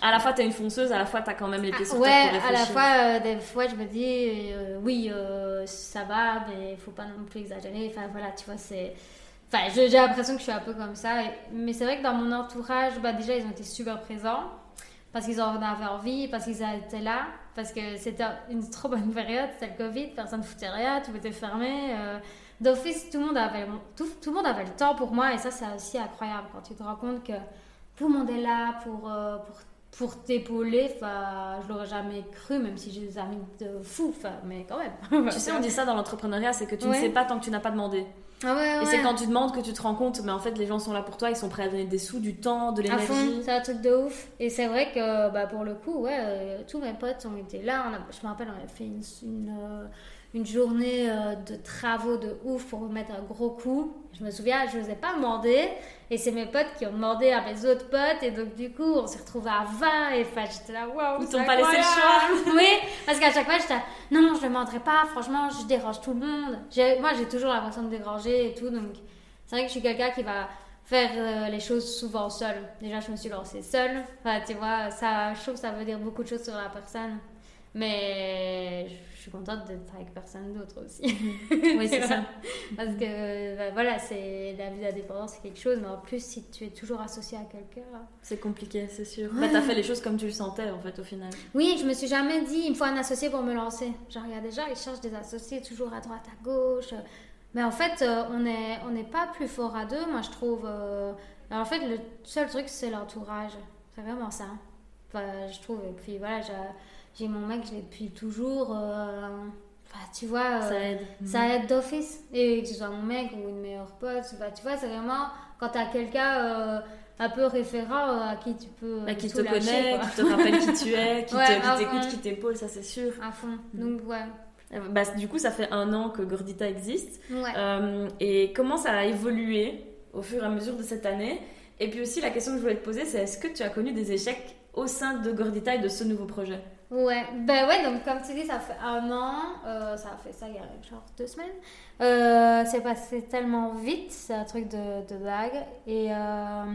À la fois, tu es une fonceuse, à la fois, tu as quand même les pieds sur ouais, à la fois, euh, des fois, je me dis, euh, oui, euh, ça va, mais il faut pas non plus exagérer. Enfin, voilà, tu vois, c'est... Enfin, j'ai l'impression que je suis un peu comme ça. Mais c'est vrai que dans mon entourage, bah, déjà, ils ont été super présents. Parce qu'ils en avaient envie, parce qu'ils étaient là. Parce que c'était une trop bonne période, c'était le Covid, personne ne foutait rien, tout était fermé. D'office, tout, le monde avait, tout, tout le monde avait le temps pour moi. Et ça, c'est aussi incroyable quand tu te rends compte que tout le monde est là pour, euh, pour, pour t'épauler. Enfin, je l'aurais jamais cru, même si j'ai des amis de fou, mais quand même. tu <laughs> sais, on dit ça dans l'entrepreneuriat, c'est que tu ne sais pas tant que tu n'as pas demandé. Ah ouais, et c'est quand tu demandes que tu te rends compte, mais en fait, les gens sont là pour toi, ils sont prêts à donner des sous, du temps, de l'énergie. C'est un truc de ouf. Et c'est vrai que bah, pour le coup, ouais, euh, tous mes potes ont été là. je me rappelle, on a fait une, une, euh, une journée de travaux de ouf pour remettre un gros coup. Je me souviens, je ne vous ai pas demandé. Et c'est mes potes qui ont demandé à mes autres potes. Et donc, du coup, on s'est retrouvés à 20. Et enfin, j'étais là, waouh. Ils t'ont pas laissé le choix. <laughs> oui, parce qu'à chaque fois, j'étais là, non, non, je ne demanderai pas. Franchement, je dérange tout le monde. Moi, j'ai toujours l'impression de déranger et tout. Donc, c'est vrai que je suis quelqu'un qui va faire euh, les choses souvent seule. Déjà, je me suis lancée seule. Enfin, tu vois, ça, je trouve que ça veut dire beaucoup de choses sur la personne. Mais je suis contente d'être avec personne d'autre aussi. oui, c'est ça. <laughs> Parce que bah, voilà, c'est la vie d'indépendance, c'est quelque chose, mais en plus, si tu es toujours associé à quelqu'un. C'est compliqué, c'est sûr. Ouais. Bah, t'as fait les choses comme tu le sentais, en fait, au final. Oui, je me suis jamais dit, il me faut un associé pour me lancer. Genre, il y a déjà, ils cherchent des associés toujours à droite, à gauche. Mais en fait, euh, on n'est on est pas plus fort à deux, moi, je trouve. Euh, en fait, le seul truc, c'est l'entourage. C'est vraiment ça. Enfin, je trouve. Et puis voilà, j'ai j'ai mon mec, je l'ai depuis toujours. Euh, tu vois, ça aide. Ça mhm. aide d'office. Et que ce soit mon mec ou une meilleure pote, tu vois, c'est vraiment quand tu as quelqu'un euh, un peu référent euh, à qui tu peux. Bah, qui te connaît, qui te rappelle qui tu es, <laughs> qui t'écoute, qui t'épaule, ça c'est sûr. À fond. Mhm. Donc, ouais. Bah, du coup, ça fait un an que Gordita existe. Ouais. et comment ça a évolué au fur et à mesure de cette année? Et puis aussi, la question que je voulais te poser, c'est est-ce que tu as connu des échecs au sein de Gordita et de ce nouveau projet? Ouais, ben ouais, donc comme tu dis, ça fait un an, euh, ça a fait ça il y a genre deux semaines. Euh, c'est passé tellement vite, c'est un truc de, de vague. Et, euh,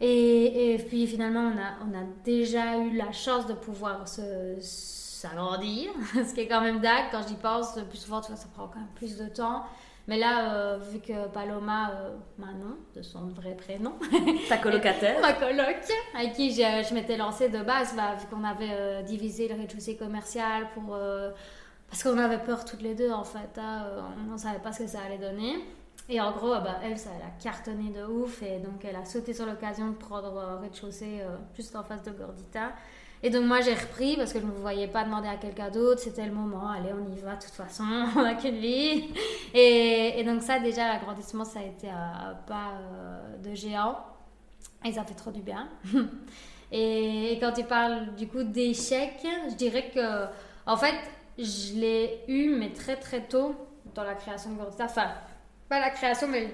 et, et, puis finalement, on a, on a déjà eu la chance de pouvoir s'agrandir, <laughs> ce qui est quand même dingue. Quand j'y pense, plus souvent, tu vois, ça prend quand même plus de temps. Mais là, euh, vu que Paloma, euh, Manon, de son vrai prénom, <laughs> ta colocataire, ma coloc, avec qui je, m'étais lancée de base, bah, vu qu'on avait euh, divisé le rez-de-chaussée commercial pour parce qu'on avait peur toutes les deux en fait. Hein, on ne savait pas ce que ça allait donner. Et en gros, bah, elle, ça, elle a cartonné de ouf. Et donc, elle a sauté sur l'occasion de prendre euh, rez-de-chaussée euh, juste en face de Gordita. Et donc, moi, j'ai repris parce que je ne me voyais pas demander à quelqu'un d'autre. C'était le moment. Allez, on y va, de toute façon. <laughs> on n'a qu'une vie. Et, donc, ça, déjà, l'agrandissement, ça a été un pas euh, de géant. Et ça fait trop du bien. <laughs> et, et, quand tu parles du coup d'échec, je dirais que, en fait, je l'ai eu, mais très très tôt dans la création de Gordita. Enfin, pas la création, mais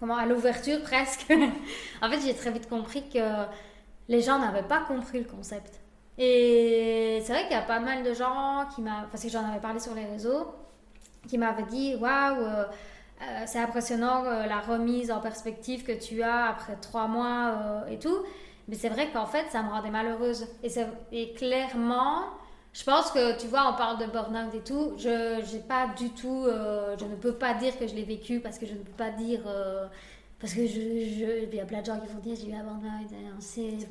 comment à l'ouverture <laughs> presque. en fait, j'ai très vite compris que les gens n'avaient pas compris le concept. Et c'est vrai qu'il y a pas mal de gens qui m'ont, parce que j'en avais parlé sur les réseaux, qui m'avaient dit waouh, euh, euh, c'est impressionnant euh, la remise en perspective que tu as après trois mois et tout. Mais c'est vrai qu'en fait, ça me rendait malheureuse. Et, clairement, je pense que, tu vois, on parle de burn-out et tout. Je j'ai pas du tout. Je ne peux pas dire que je l'ai vécu parce que je ne peux pas dire. Euh, parce que je, je, il y a plein de gens qui vont dire j'ai eu un burn-out.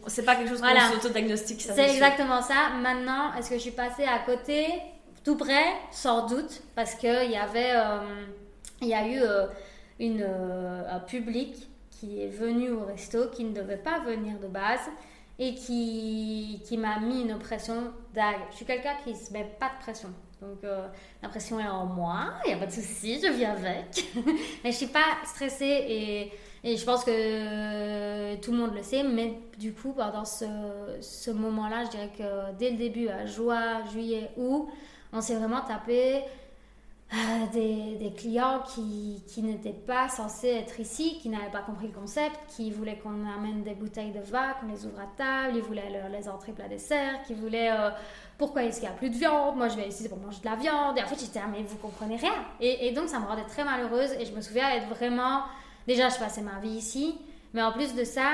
C'est pas quelque chose qu'on s'auto-diagnostique. C'est exactement ça. Maintenant, est-ce que je suis passée à côté? Tout près, sans doute. Parce qu'il y avait. Euh, il y a eu une, un public qui est venu au resto qui ne devait pas venir de base et qui, qui m'a mis une pression. Je suis quelqu'un qui se met pas de pression. Donc euh, la pression est en moi, il n'y a pas de souci, je vis avec. <laughs> mais je suis pas stressée et, et, je pense que tout le monde le sait. Mais du coup, pendant ce, ce moment-là, je dirais que dès le début, à juin, juillet, août, on s'est vraiment tapé euh, des, des, clients qui, qui n'étaient pas censés être ici, qui n'avaient pas compris le concept, qui voulaient qu'on amène des bouteilles de vin, qu'on les ouvre à table, ils voulaient les entrées plat dessert, qui voulaient euh, pourquoi est-ce qu'il n'y a plus de viande, moi je vais ici pour manger de la viande. Et en fait j'étais ah, mais vous comprenez rien. Et, et, donc ça me rendait très malheureuse et je me souviens être vraiment, déjà je passais ma vie ici, mais en plus de ça,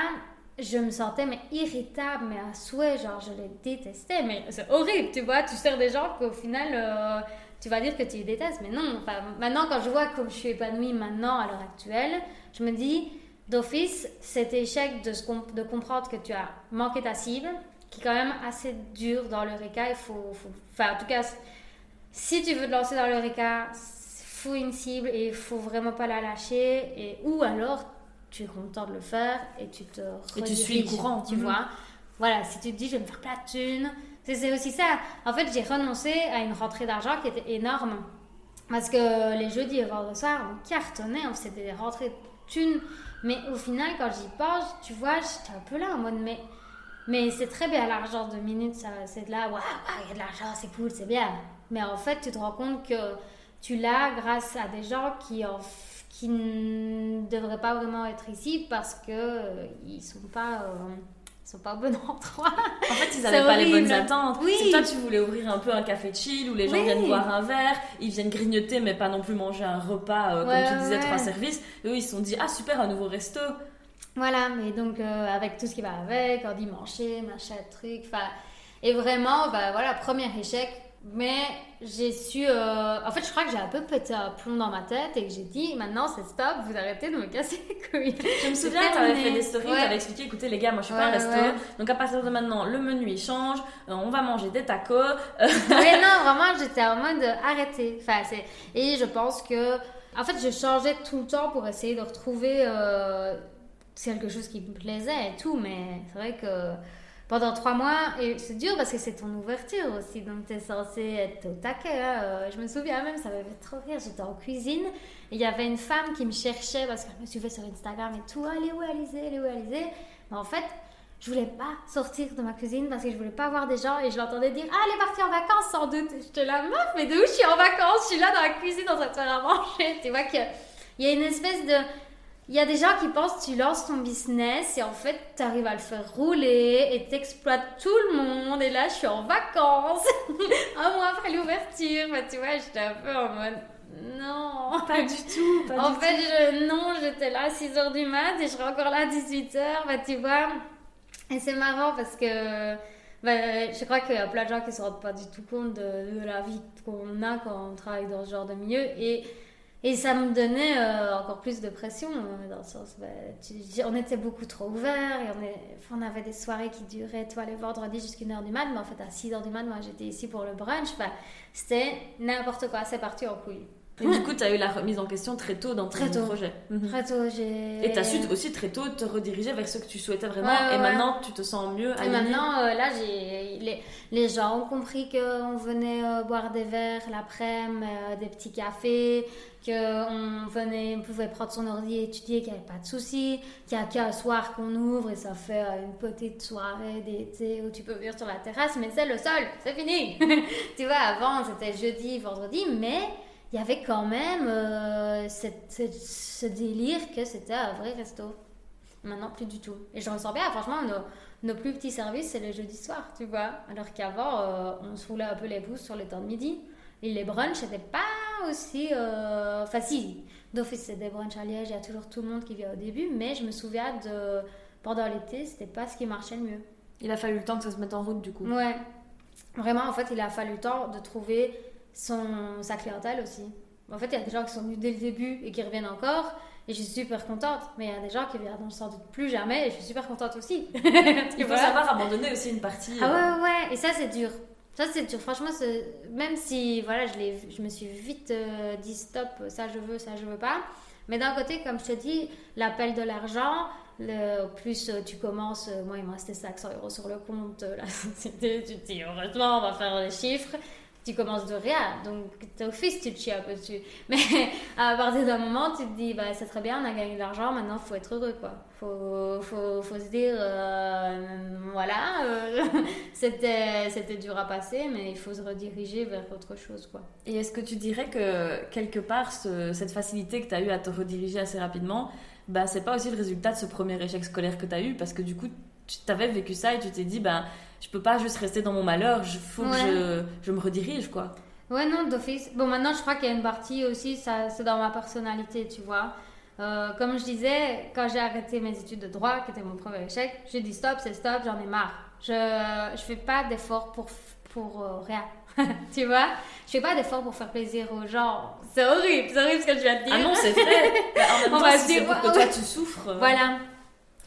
je me sentais mais irritable, mais à souhait, genre je les détestais, mais c'est horrible, tu vois, tu sers des gens qu'au final... Euh, tu vas dire que tu les détestes. Mais non, enfin, maintenant, quand je vois comme je suis épanouie maintenant, à l'heure actuelle, je me dis, d'office, cet échec de, de comprendre que tu as manqué ta cible, qui est quand même assez dur dans l'Eureka, il faut, Enfin, en tout cas, si tu veux te lancer dans l'Eureka, faut une cible et il faut vraiment pas la lâcher. Et, ou alors, tu es content de le faire et tu te Et tu suis le courant. Tu mhm. vois Voilà, si tu te dis, je vais me faire thunes c'est aussi ça. En fait, j'ai renoncé à une rentrée d'argent qui était énorme. Parce que les jeudis et vendredis soir, on cartonnait, on faisait des rentrées de thunes. Mais au final, quand j'y pense, tu vois, j'étais un peu là en mode, mais, mais c'est très bien l'argent de minutes, c'est de là, waouh, il y a de l'argent, c'est cool, c'est bien. Mais en fait, tu te rends compte que tu l'as grâce à des gens qui, qui ne devraient pas vraiment être ici parce qu'ils euh, ils sont pas. Euh, sont pas au bon endroit. En fait, ils n'avaient pas les bonnes attentes. Oui. C'est toi, tu voulais ouvrir un peu un café chill où les gens viennent boire un verre, ils viennent grignoter, mais pas non plus manger un repas, euh, comme tu disais, trois services. Et eux, ils se sont dit, ah super, un nouveau resto. Voilà, mais donc euh, avec tout ce qui va avec, en dimanche, machin, truc. Et vraiment, bah, voilà, premier échec, mais j'ai su. Euh, en fait, je crois que j'ai un peu pété un plomb dans ma tête et que j'ai dit maintenant c'est stop, vous arrêtez de me casser les couilles. Je me souviens, tu avais fait des stories, tu avais expliqué écoutez les gars, moi je suis pas un resto. Donc à partir de maintenant, le menu il change, euh, on va manger des tacos. <laughs> mais non, vraiment, j'étais en mode arrêter. Enfin, et je pense que. En fait, je changeais tout le temps pour essayer de retrouver euh, quelque chose qui me plaisait et tout, mais c'est vrai que pendant trois mois. Et c'est dur parce que c'est ton ouverture aussi. Donc, tu es censé être au taquet. Euh, je me souviens même, ça m'avait fait trop rire. J'étais en cuisine et il y avait une femme qui me cherchait parce qu'elle me suivait sur Instagram et tout. allez où Alizé est où Alizé Mais en fait, je voulais pas sortir de ma cuisine parce que je voulais pas voir des gens et je l'entendais dire Ah, elle est partie en vacances sans doute. J'étais là, meuf, mais de où je suis en vacances? Je suis là dans la cuisine en train de faire à manger. Tu vois qu'il y a une espèce de il y a des gens qui pensent que tu lances ton business et en fait tu arrives à le faire rouler et t'exploites tout le monde. Et là je suis en vacances. <laughs> Un mois après l'ouverture. Bah, tu vois j'étais un peu en mode non. Pas du tout en fait Je, non j'étais là à 6h du mat et je serai encore là à 18h bah tu vois. Et c'est marrant parce que bah, je crois qu'il y a plein de gens qui se rendent pas du tout compte de, de la vie qu'on a quand on travaille dans ce genre de milieu. Et Et ça me donnait euh, encore plus de pression, euh, dans le sens, bah, tu- on était beaucoup trop ouverts, et on, est, on avait des soirées qui duraient, toi, les vendredis jusqu'à 1h du mat, mais en fait, à 6h du mat, moi, j'étais ici pour le brunch, bah, c'était n'importe quoi, c'est parti en couille. Et du coup, tu as eu la remise en question très tôt dans ton Très tôt. projet. Mhm. Très tôt, j'ai... Et tu as su aussi très tôt te rediriger vers ce que tu souhaitais vraiment. Ouais, ouais, et ouais. maintenant, tu te sens mieux Et maintenant, euh, là, les, les gens ont compris qu'on venait euh, boire des verres l'après-midi, euh, des petits cafés, qu'on venait, on pouvait prendre son ordi et étudier, qu'il n'y avait pas de souci, qu'il n'y a qu'un soir qu'on ouvre et ça fait euh, une petite soirée d'été où tu peux venir sur la terrasse, mais c'est le sol, c'est fini. <laughs> tu vois, avant, c'était jeudi, vendredi, mais il y avait quand même euh, ce délire que c'était un vrai resto. Maintenant, plus du tout. Et je ressens bien, franchement, nos, plus petits services, c'est les jeudis soirs, tu vois. Alors qu'avant, euh, on se roulait un peu les pouces sur les temps de midi. Et les brunchs, c'était pas aussi. euh, Enfin, si, d'office, c'est des brunchs à Liège, il y a toujours tout le monde qui vient au début, mais je me souviens de. Pendant l'été, c'était pas ce qui marchait le mieux. Il a fallu le temps que ça se mette en route, du coup. Ouais. Vraiment, en fait, il a fallu le temps de trouver son, sa clientèle aussi. En fait, il y a des gens qui sont venus dès le début et qui reviennent encore. Et je suis super contente. Mais il y a des gens qui viendront sans doute plus jamais. Et je suis super contente aussi. <laughs> Il faut savoir abandonner aussi une partie. Ah euh, ouais, ouais, ouais. Et ça, c'est dur. Ça, c'est. Franchement, même si voilà, je, je me suis vite euh, dit stop, ça je veux, ça je veux pas. Mais d'un côté, comme je te dis, l'appel de l'argent, le, plus euh, tu commences, euh, moi il me restait 500 euros sur le compte, la <laughs> tu te dis heureusement, on va faire les chiffres. Tu commences de rien, donc d'office tu te chies un peu dessus. <laughs> Mais à partir d'un moment, tu te dis, bah, c'est très bien, on a gagné de l'argent, maintenant faut être heureux quoi. Faut, faut, faut se dire, euh, voilà, euh, <laughs> c'était c'était dur à passer, mais il faut se rediriger vers autre chose quoi. Et est-ce que tu dirais que quelque part, ce- cette facilité que tu as eu à te rediriger assez rapidement, bah, c'est pas aussi le résultat de ce premier échec scolaire que tu as eu? Parce que du coup, tu avais vécu ça et tu t'es dit, bah, je peux pas juste rester dans mon malheur, il faut que je, je me redirige, quoi. Ouais, non, d'office. Bon, maintenant, je crois qu'il y a une partie aussi, ça, c'est dans ma personnalité, tu vois. Euh, comme je disais, quand j'ai arrêté mes études de droit, qui était mon premier échec, j'ai dit stop, c'est stop, j'en ai marre. Je je fais pas d'efforts pour, pour euh, rien. <laughs> tu vois? Je fais pas d'efforts pour faire plaisir aux gens. C'est horrible, c'est horrible ce que je viens de dire. Ah non, c'est vrai <laughs> Bah, En même On temps, va si c'est dire, pour que toi tu souffres. euh, Voilà.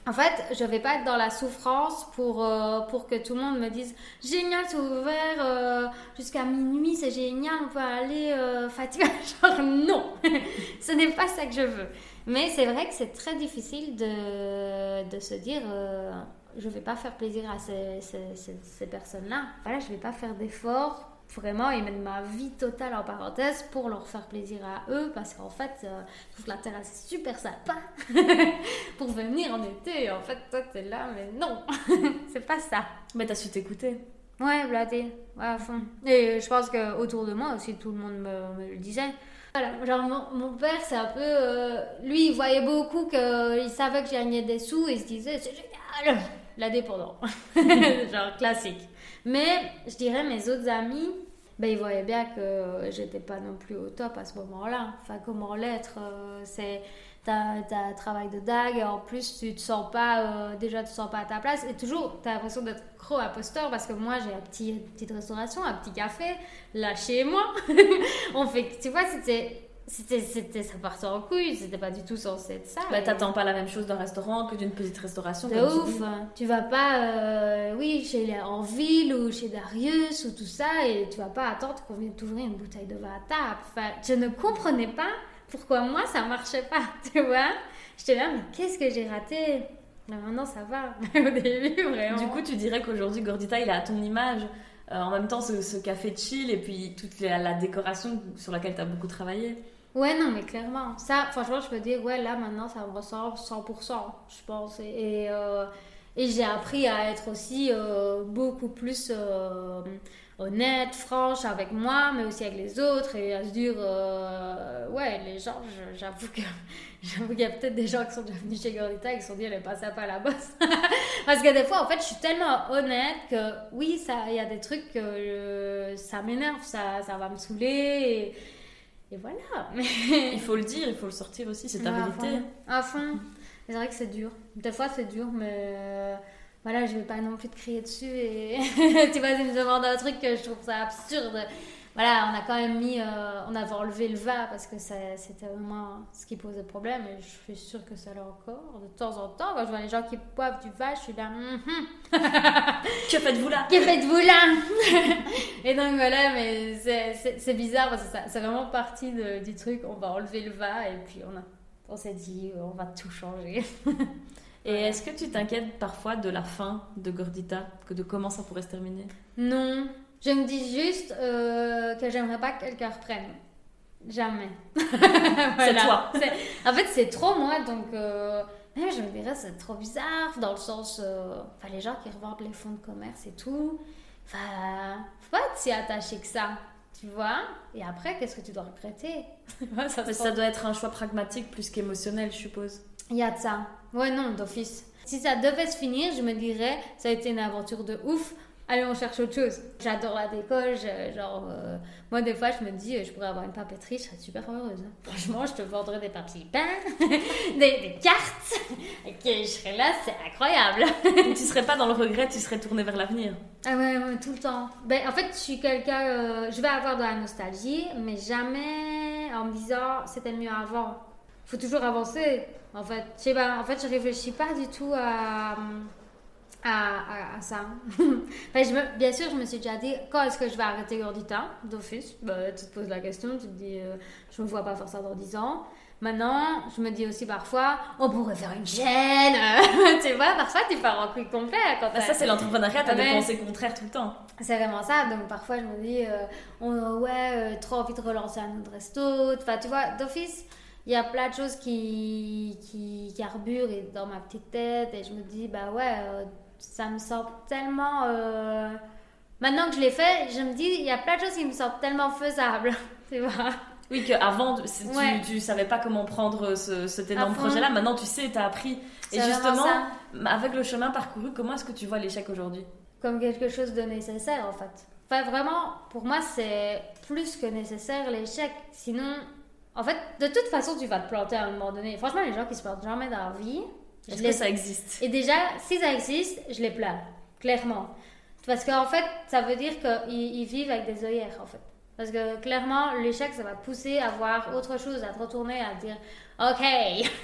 En fait, je vais pas être dans la souffrance pour, euh, pour que tout le monde me dise génial, c'est ouvert euh, jusqu'à minuit, c'est génial, on peut aller. Euh... <laughs> Genre non, <laughs> ce n'est pas ça que je veux. Mais c'est vrai que c'est très difficile de, de se dire euh, je vais pas faire plaisir à ces, ces personnes-là. Voilà, je vais pas faire d'efforts vraiment et mettre ma vie totale en parenthèse pour leur faire plaisir à eux parce qu'en fait, euh, je trouve la terrasse est super sympa <laughs> pour venir en été. En fait, toi, t'es là, mais non, <laughs> c'est pas ça. Mais t'as su t'écouter. Ouais, bladé, ouais, à fond. Et je pense que autour de moi aussi, tout le monde me, me le disait. Voilà, genre mon, mon père, c'est un peu. euh, lui, il voyait beaucoup qu'il savait que j'ai gagné des sous et il se disait c'est génial, la dépendant. <laughs> genre classique. Mais je dirais mes autres amis, ben, ils voyaient bien que j'étais pas non plus au top à ce moment-là. Enfin, comment l'être euh, C'est. T'as t'as un travail de dague, et en plus tu te sens pas, euh, déjà tu te sens pas à ta place, et toujours t'as l'impression d'être gros imposteur parce que moi j'ai un petit, une petite restauration, un petit café, là chez moi. <laughs> On fait, tu vois, c'était, c'était, c'était, ça partait en couille, c'était pas du tout censé être ça. Bah, Et- t'attends pas la même chose d'un restaurant que d'une petite restauration. de tu ouf, tu vas pas, euh, oui, chez les, en ville ou chez Darius ou tout ça, et tu vas pas attendre qu'on vienne t'ouvrir une bouteille de vin à table. Enfin, je ne comprenais pas pourquoi moi ça marchait pas, <laughs> tu vois. J'étais là, mais qu'est-ce que j'ai raté? Mais Maintenant ça va, <laughs> au début vraiment. Du coup, tu dirais qu'aujourd'hui, Gordita, il est à ton image. Euh, en même temps, ce, ce café chill et puis toute la, la décoration sur laquelle tu as beaucoup travaillé. Ouais, non, mais clairement. Ça, franchement, je peux dire, ouais, là, maintenant, ça me ressort 100%, je pense. Et, euh, et j'ai appris à être aussi euh, beaucoup plus euh, honnête, franche avec moi, mais aussi avec les autres, et à se dire, ouais, les gens, j'avoue que <laughs> j'avoue qu'il y a peut-être des gens qui sont déjà venus chez Gordita et qui se sont dit, elle est pas sympa la <laughs> bosse. Parce que des fois, en fait, je suis tellement honnête que oui, il y a des trucs que ça m'énerve, ça, ça va me saouler. Et voilà. Mais Il faut le dire, il faut le sortir aussi, c'est ta Ouais, à vérité. fond. À fond. C'est vrai que c'est dur. Des fois, c'est dur, mais euh, voilà, je vais pas non plus te crier dessus. Et <laughs> tu vas me demander un truc que je trouve ça absurde. voilà, on a quand même mis, euh, on avait enlevé le va parce que c'était c'était vraiment ce qui posait problème. Et je suis sûre que ça l'est encore de temps en temps. Quand je vois les gens qui boivent du va, je suis là. Mhm. <laughs> Que faites-vous là? Que faites-vous là? <laughs> Et donc voilà, mais c'est- bizarre parce que ça- c'est vraiment partie de- du truc. On va enlever le va et puis on, a- on s'est dit on va tout changer. Et est-ce que tu t'inquiètes parfois de la fin de Gordita, que de comment ça pourrait se terminer? Non, je me dis juste euh, que j'aimerais pas que quelqu'un reprenne. Jamais. <laughs> C'est toi. En fait, c'est trop moi, donc euh, même je me dirais c'est trop bizarre dans le sens, euh, enfin les gens qui revendent les fonds de commerce et tout, enfin faut pas être si attaché que ça, tu vois. Et après, qu'est-ce que tu dois regretter? <laughs> Ça ça doit être un choix pragmatique plus qu'émotionnel, je suppose. Il y a de ça. Ouais, non, d'office. Si ça devait se finir, je me dirais, ça a été une aventure de ouf. Allez, on cherche autre chose. J'adore la déco. je- genre, euh, moi, des fois, je me dis, euh, je pourrais avoir une papeterie, je serais super heureuse. hein. Franchement, je te vendrais des papiers peints, <laughs> des, des cartes. Ok, je serais là, c'est incroyable. <laughs> tu serais pas dans le regret, tu serais tourné vers l'avenir. Ah ouais, ouais, tout le temps. Ben, en fait, je suis quelqu'un. euh, je vais avoir de la nostalgie, mais jamais en me disant c'était mieux avant. Faut toujours avancer. En fait, je sais pas. En fait, je réfléchis pas du tout à. À, à- à ça. <laughs> Enfin, je me- bien sûr, je me suis déjà dit quand est-ce que je vais arrêter Gordita d'office? Ben, Tu te poses la question, tu te dis euh, je me vois pas faire ça dans 10 ans. Maintenant, je me dis aussi parfois on pourrait faire une chaîne. <laughs> tu vois, parfois tu pars en couille complet quand Bah, ça, c'est l'entrepreneuriat, t'as des pensées contraires tout le temps. c'est vraiment ça, donc parfois je me dis, euh, on- ouais, euh, trop envie de relancer un autre resto. Enfin, tu vois, d'office, il y a plein de choses qui, qui carburent et dans ma petite tête, et je me dis, bah ouais, euh, ça me semble tellement. euh, Maintenant que je l'ai fait, je me dis, il y a plein de choses qui me semblent tellement faisables, <laughs> tu vois. Oui, qu'avant, tu, Ouais. tu savais pas comment prendre ce, cet énorme À fond. projet-là. Maintenant, tu sais, t'as appris. Et justement, avec le chemin parcouru, comment est-ce que tu vois l'échec aujourd'hui? Comme quelque chose de nécessaire en fait. Enfin vraiment, pour moi c'est plus que nécessaire l'échec. Sinon, en fait, de toute façon tu vas te planter à un moment donné. Franchement, les gens qui se plantent jamais dans la vie, Est-ce les- que ça existe? Et déjà, si ça existe, je les plains, clairement. Parce qu'en fait, ça veut dire qu'ils ils vivent avec des œillères, en fait. Parce que clairement, l'échec, ça va pousser à voir autre chose, à te retourner, à te dire Ok,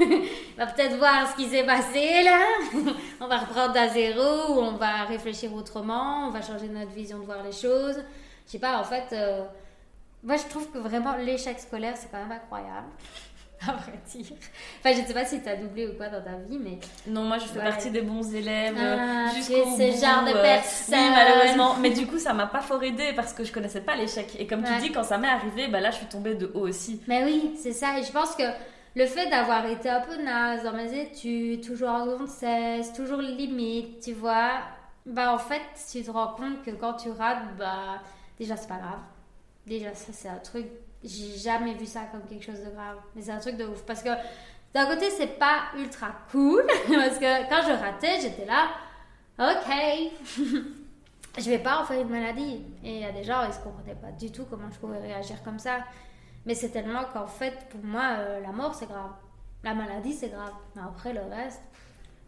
on <laughs> va peut-être voir ce qui s'est passé là. <laughs> on va reprendre à zéro, ou on va réfléchir autrement, on va changer notre vision de voir les choses. Je sais pas, en fait, euh, moi je trouve que vraiment l'échec scolaire, c'est quand même incroyable. <laughs> À vrai dire. Enfin, je ne sais pas si tu as doublé ou quoi dans ta vie, mais Non, moi, je fais Ouais. partie des bons élèves. Ah, tu jusqu'au es ce bout, genre de euh, personne. Oui, malheureusement. Mais du coup, ça m'a pas fort aidé parce que je connaissais pas l'échec. Et comme Ouais. tu dis, quand ça m'est arrivé, bah là, je suis tombée de haut aussi. Mais oui, c'est ça. Et je pense que le fait d'avoir été un peu naze dans mes études, toujours en seconde 16, toujours limite, tu vois, bah en fait, tu te rends compte que quand tu rates, bah déjà c'est pas grave. Déjà, ça c'est un truc, j'ai jamais vu ça comme quelque chose de grave. Mais c'est un truc de ouf. Parce que d'un côté, c'est pas ultra cool. <laughs> Parce que quand je ratais, j'étais là, ok. <laughs> je vais pas en faire une maladie. Et il y a des gens, ils se comprenaient pas du tout comment je pouvais réagir comme ça. Mais c'est tellement qu'en fait, pour moi, euh, la mort, c'est grave. La maladie, c'est grave. Mais après, le reste,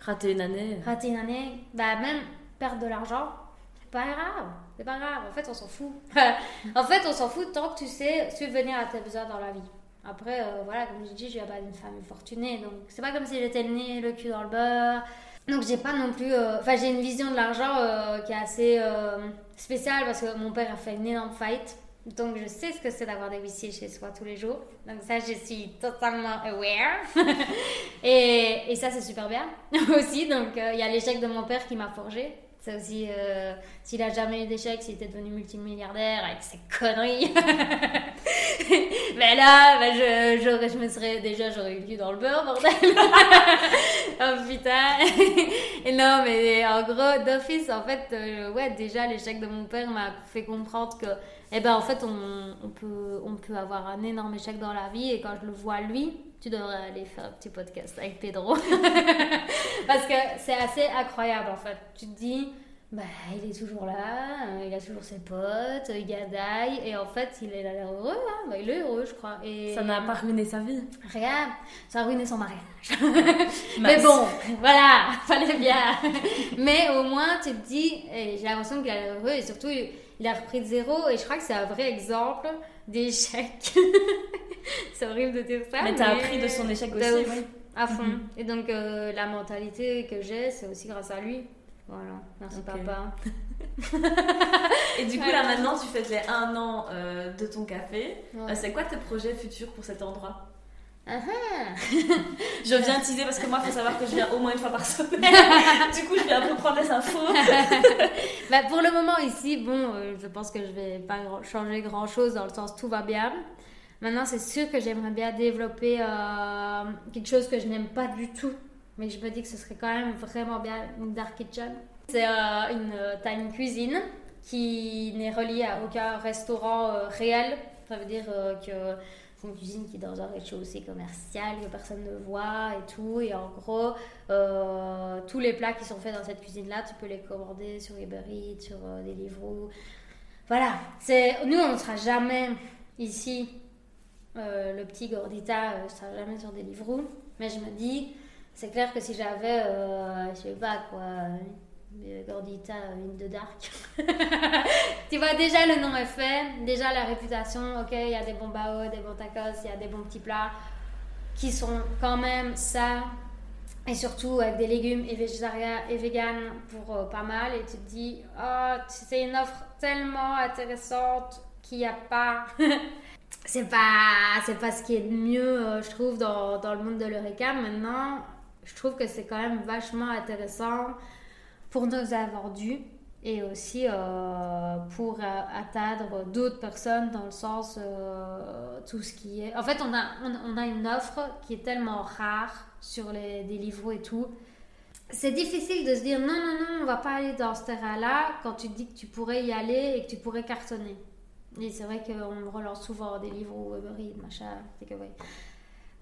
Rater une année. rater une année, bah même perdre de l'argent, c'est pas grave. C'est pas grave. En fait, on s'en fout. <laughs> en fait, on s'en fout tant que tu sais subvenir à tes besoins dans la vie. Après, euh, voilà, comme je dis, je viens pas d'une famille fortunée. Donc, c'est pas comme si j'étais née le cul dans le beurre. Donc, j'ai pas non plus. euh, Enfin, j'ai une vision de l'argent euh, qui est assez spéciale parce que mon père a fait une énorme fight. Donc, je sais ce que c'est d'avoir des huissiers chez soi tous les jours. Donc, ça, je suis totalement aware. <laughs> et, ça, c'est super bien <laughs> aussi. Donc, il y a l'échec de mon père qui m'a forgé. C'est aussi, euh, s'il a jamais eu d'échec, s'il était devenu multimilliardaire avec ses conneries. <laughs> Mais là, bah, je, j'aurais- je me serais déjà, j'aurais eu le dans le beurre, bordel. <laughs> oh putain. Non, mais en gros, d'office, en fait, euh, ouais, déjà, l'échec de mon père m'a fait comprendre que, eh ben, en fait, on, on peut, on peut avoir un énorme échec dans la vie. Et quand je le vois lui, tu devrais aller faire un petit podcast avec Pedro. <laughs> Parce que c'est assez incroyable, en fait. Tu te dis, bah, il est toujours là, euh, il a toujours ses potes, il gadaille, et en fait, il a l'air heureux, hein. Bah, il est heureux, je crois. Et Ça n'a pas ruiné sa vie. Rien, ça a ruiné son mariage. <laughs> Mais bon, voilà, <laughs> fallait bien. Mais au moins, tu te dis, j'ai l'impression qu'il est heureux, et surtout, il, il a repris de zéro et je crois que c'est un vrai exemple d'échec. <laughs> c'est horrible de dire ça. Mais t'as appris de son échec aussi, oui. À fond. Mhm. Et donc, euh, la mentalité que j'ai, c'est aussi grâce à lui. Voilà, merci papa. et du coup, là maintenant, tu fais les un an euh, de ton café. Euh, c'est quoi tes projets futurs pour cet endroit? Uh-huh. <laughs> je viens teaser parce que moi, il faut savoir que je viens au moins une fois par semaine. <laughs> du coup, je viens pour prendre les infos. bah, pour le moment, ici, bon, je pense que je vais pas changer grand chose dans le sens tout va bien. Maintenant, c'est sûr que j'aimerais bien développer euh, quelque chose que je n'aime pas du tout, mais je me dis que ce serait quand même vraiment bien une dark kitchen. C'est euh, une euh, tiny cuisine qui n'est reliée à aucun restaurant réel. Ça veut dire que c'est une cuisine qui est dans un rez-de-chaussée commercial que personne ne voit et tout. Et en gros, tous les plats qui sont faits dans cette cuisine-là, tu peux les commander sur Uber Eats, sur Deliveroo. Voilà, c'est nous on ne sera jamais ici euh, le petit Gordita, euh, ça jamais sur des livres Mais je me dis, c'est clair que si j'avais, euh, je sais pas quoi, Gordita, une de Dark. <laughs> tu vois, déjà le nom est fait, déjà la réputation, ok, il y a des bons bao, des bons tacos, il y a des bons petits plats qui sont quand même ça. Et surtout avec des légumes et végétariens et vegan pour pas mal. Et tu te dis, oh, c'est une offre tellement intéressante qu'il n'y a pas <laughs> c'est pas c'est pas ce qui est de mieux euh, je trouve dans, dans, le monde de l'Eureka. Maintenant je trouve que c'est quand même vachement intéressant pour nos invendus et aussi euh, pour euh, atteindre d'autres personnes dans le sens tout ce qui est en fait on a on, a une offre qui est tellement rare sur les des livres et tout. C'est difficile de se dire non non non on va pas aller dans ce terrain là quand tu dis que tu pourrais y aller et que tu pourrais cartonner et c'est vrai qu'on me relance souvent des livres ou Uber machin.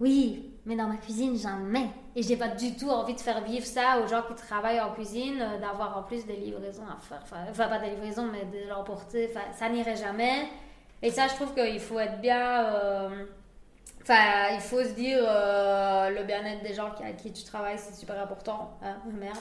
Oui, mais dans ma cuisine, jamais. Et j'ai pas du tout envie de faire vivre ça aux gens qui travaillent en cuisine, euh, d'avoir en plus des livraisons à faire. Enfin, pas des livraisons, mais de l'emporter. Ça n'irait jamais. Et ça, je trouve qu'il faut être bien. Euh, Enfin, il faut se dire, euh, le bien-être des gens avec qui tu travailles, c'est super important. Hein, <laughs> merde.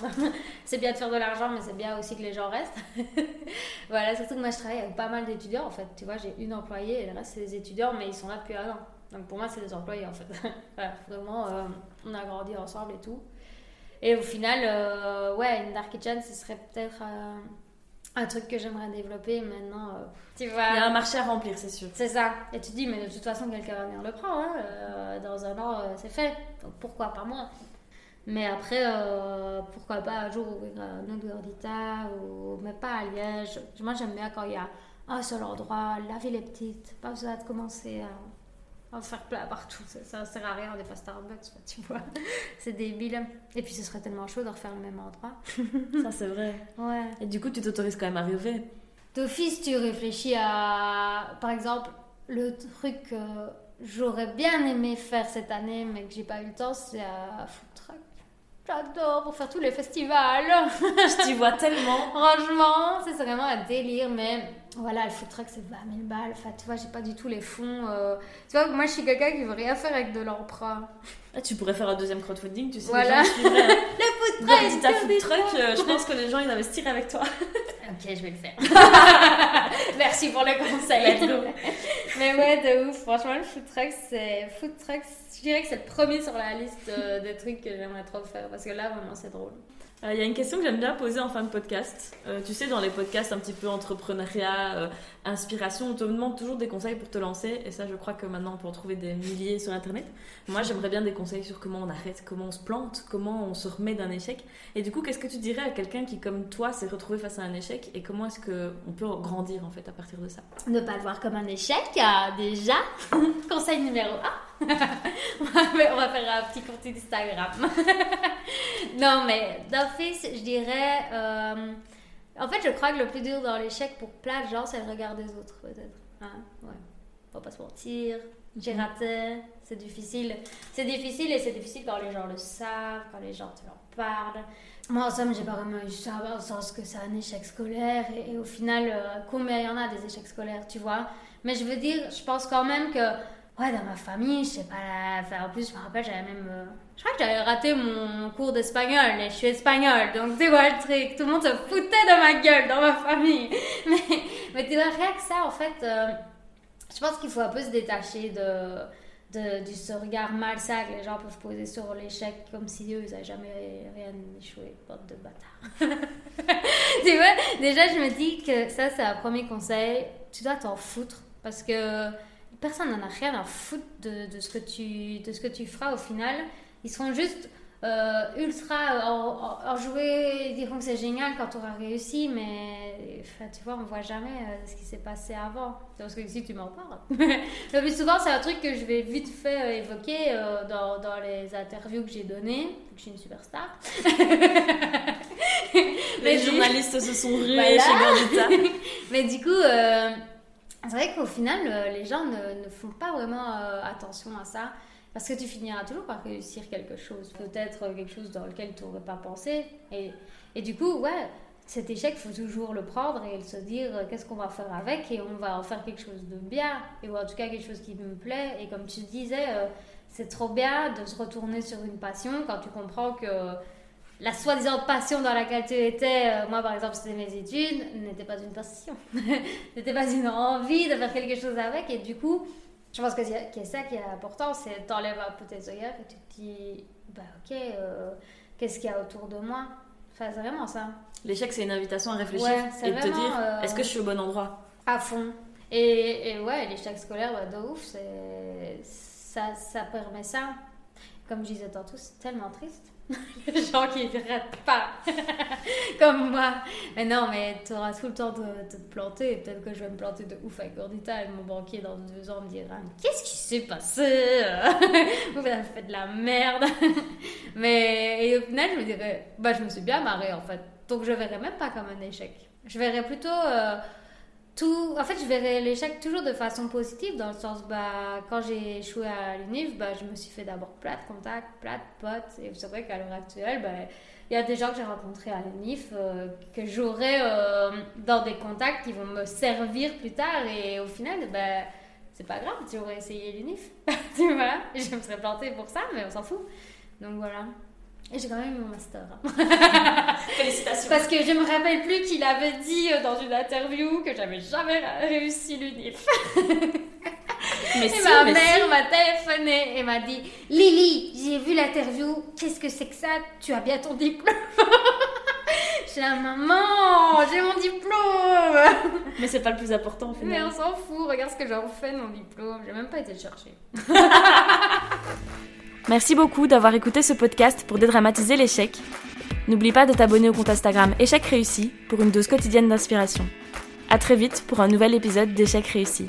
c'est bien de faire de l'argent, mais c'est bien aussi que les gens restent. <laughs> voilà, surtout que moi, je travaille avec pas mal d'étudiants, en fait. Tu vois, j'ai une employée et le reste, c'est des étudiants, mais ils sont là depuis un an. Donc pour moi, c'est des employés, en fait. <laughs> vraiment, euh, on a grandi ensemble et tout. Et au final, euh, ouais, une dark kitchen, ce serait peut-être un truc que j'aimerais développer maintenant. Euh, tu vois. Il y a un marché à remplir, c'est sûr. C'est ça. Et tu dis, mais de toute façon, quelqu'un va venir le prendre. Hein, euh, dans un an, euh, c'est fait. Donc pourquoi pas moi? Mais après, pourquoi pas un jour ouvrir un autre Gordita ou mais pas à Liège. Moi, j'aime bien quand il y a un seul endroit, la ville est petite, pas besoin de commencer à on va faire plat partout. Ça, ça sert à rien, on n'est pas Starbucks, tu vois. <laughs> c'est débile. Et puis ce serait tellement chaud de refaire le même endroit. <laughs> ça, c'est vrai. Ouais. Et du coup, tu t'autorises quand même à rêver. D'office, tu réfléchis à. Par exemple, le truc que j'aurais bien aimé faire cette année, mais que j'ai pas eu le temps, c'est à food truck. J'adore pour faire tous les festivals. Je t'y vois tellement. <laughs> Franchement, c'est vraiment un délire, mais voilà, le food truck c'est 20 000 balles. Enfin, tu vois, j'ai pas du tout les fonds. Euh. Tu vois, moi je suis quelqu'un qui veut rien faire avec de l'emprunt. Ah, tu pourrais faire un deuxième crowdfunding, tu sais. Voilà. <laughs> le food truck. Si t'as food truck, euh, je pense que les gens ils investiraient avec toi. ok, je vais le faire. <laughs> Merci pour le conseil. Mais ouais, de ouf. Franchement, le food truck, c'est. Food truck, je dirais que c'est le premier sur la liste euh, des trucs que j'aimerais trop faire parce que là, vraiment, c'est drôle. Il euh, y a une question que j'aime bien poser en fin de podcast. Euh, tu sais, dans les podcasts un petit peu entrepreneuriat, euh, inspiration, on te demande toujours des conseils pour te lancer. Et ça, je crois que maintenant, on peut en trouver des milliers sur Internet. Moi, j'aimerais bien des conseils sur comment on arrête, comment on se plante, comment on se remet d'un échec. Et du coup, qu'est-ce que tu dirais à quelqu'un qui, comme toi, s'est retrouvé face à un échec Et comment est-ce qu'on peut grandir, en fait, à partir de ça? Ne pas le voir comme un échec, déjà. <laughs> Conseil numéro 1. <laughs> on va faire un petit compte Instagram. <laughs> non, mais d'office, je dirais. Euh, en fait, je crois que le plus dur dans l'échec pour plein de gens, c'est le regard des autres, peut-être. Hein? Ouais. va pas se mentir. J'ai mhm. raté, c'est difficile. C'est difficile et c'est difficile quand les gens le savent, quand les gens te leur parlent. Moi, en somme, j'ai pas vraiment eu ça, au sens que c'est un échec scolaire. Et, au final, euh, combien il y en a des échecs scolaires, tu vois Mais je veux dire, je pense quand même que Ouais, dans ma famille, je sais pas. En plus, je me rappelle, j'avais même. euh, Je crois que j'avais raté mon cours d'espagnol et je suis espagnole. Donc, c'est quoi le truc Tout le monde se foutait de ma gueule dans ma famille. <laughs> Mais, mais tu vois, rien que ça, en fait, euh, je pense qu'il faut un peu se détacher de, de, du ce regard malsain que les gens peuvent poser sur l'échec comme si eux, ils n'avaient jamais rien échoué. Bande de bâtards. <laughs> tu vois, déjà, je me dis que ça, c'est un premier conseil. Tu dois t'en foutre parce que personne n'en a rien à foutre de, de ce que tu, de ce que tu feras au final. Ils seront juste euh, ultra en- ils diront que c'est génial quand tu auras réussi, mais tu vois, on voit jamais euh, ce qui s'est passé avant. Parce que ici, tu m'en parles. <laughs> Le plus souvent, c'est un truc que je vais vite fait euh, évoquer dans, dans les interviews que j'ai données, que je suis une superstar. <laughs> Les Mais journalistes se sont rués Voilà. chez Gordita. <laughs> Mais du coup, c'est vrai qu'au final, euh, les gens ne, ne font pas vraiment euh, attention à ça. Parce que tu finiras toujours par réussir quelque chose. Peut-être euh, quelque chose dans lequel tu n'aurais pas pensé. Et, et du coup, ouais, cet échec, il faut toujours le prendre et se dire qu'est-ce qu'on va faire avec et on va en faire quelque chose de bien. Et, ou en tout cas quelque chose qui me plaît. Et comme tu disais, c'est trop bien de se retourner sur une passion quand tu comprends que la soi-disant passion dans laquelle tu étais, euh, moi par exemple c'était mes études, n'était pas une passion. <laughs> n'était pas une envie de faire quelque chose avec. Et du coup, je pense que c'est ça qui est important, c'est t'enlèves un peu tes œillères et tu te dis, bah ok, euh, qu'est-ce qu'il y a autour de moi? Enfin, c'est vraiment ça, L'échec, c'est une invitation à réfléchir Ouais, c'est et de te dire euh, est-ce que je suis au bon endroit? à fond. Et, et ouais, l'échec scolaire, bah, de ouf, ça, ça permet ça. Comme je disais tantôt, c'est tellement triste. <laughs> Les gens qui ne ratent pas, <laughs> comme moi. Mais non, mais tu auras tout le temps de, te planter. Peut-être que je vais me planter de ouf avec Gordita et mon banquier dans deux ans me dira Qu'est-ce qui s'est passé? <laughs> Vous avez fait de la merde. mais et au final, je me dirais Bah, je me suis bien marrée en fait. Donc, je verrais même pas comme un échec. Je verrais plutôt. euh, en fait, je verrais l'échec toujours de façon positive, dans le sens, bah, quand j'ai échoué à l'UNIF, bah, je me suis fait d'abord contacts, plein de potes, et c'est vrai qu'à l'heure actuelle, bah, il y a des gens que j'ai rencontrés à l'UNIF, euh, que j'aurai euh, dans des contacts qui vont me servir plus tard, et au final, bah, c'est pas grave, j'aurais essayé l'UNIF, <laughs> tu et je me serais plantée pour ça, mais on s'en fout. Donc voilà. Et j'ai quand même eu mon master. hein. <laughs> Félicitations. Parce que je me rappelle plus qu'il avait dit euh, dans une interview que j'avais jamais réussi l'UNIF. Mais <laughs> Et si, ma mais mère m'a téléphoné et m'a dit Lily, j'ai vu l'interview, qu'est-ce que c'est que ça? Tu as bien ton diplôme <laughs> J'ai la maman, j'ai mon diplôme. Mais c'est pas le plus important au Mais final. on s'en fout, regarde ce que j'en fais de mon diplôme, j'ai même pas été le chercher. Merci beaucoup d'avoir écouté ce podcast pour dédramatiser l'échec. N'oublie pas de t'abonner au compte Instagram Échec réussi pour une dose quotidienne d'inspiration. À très vite pour un nouvel épisode d'Échec réussi.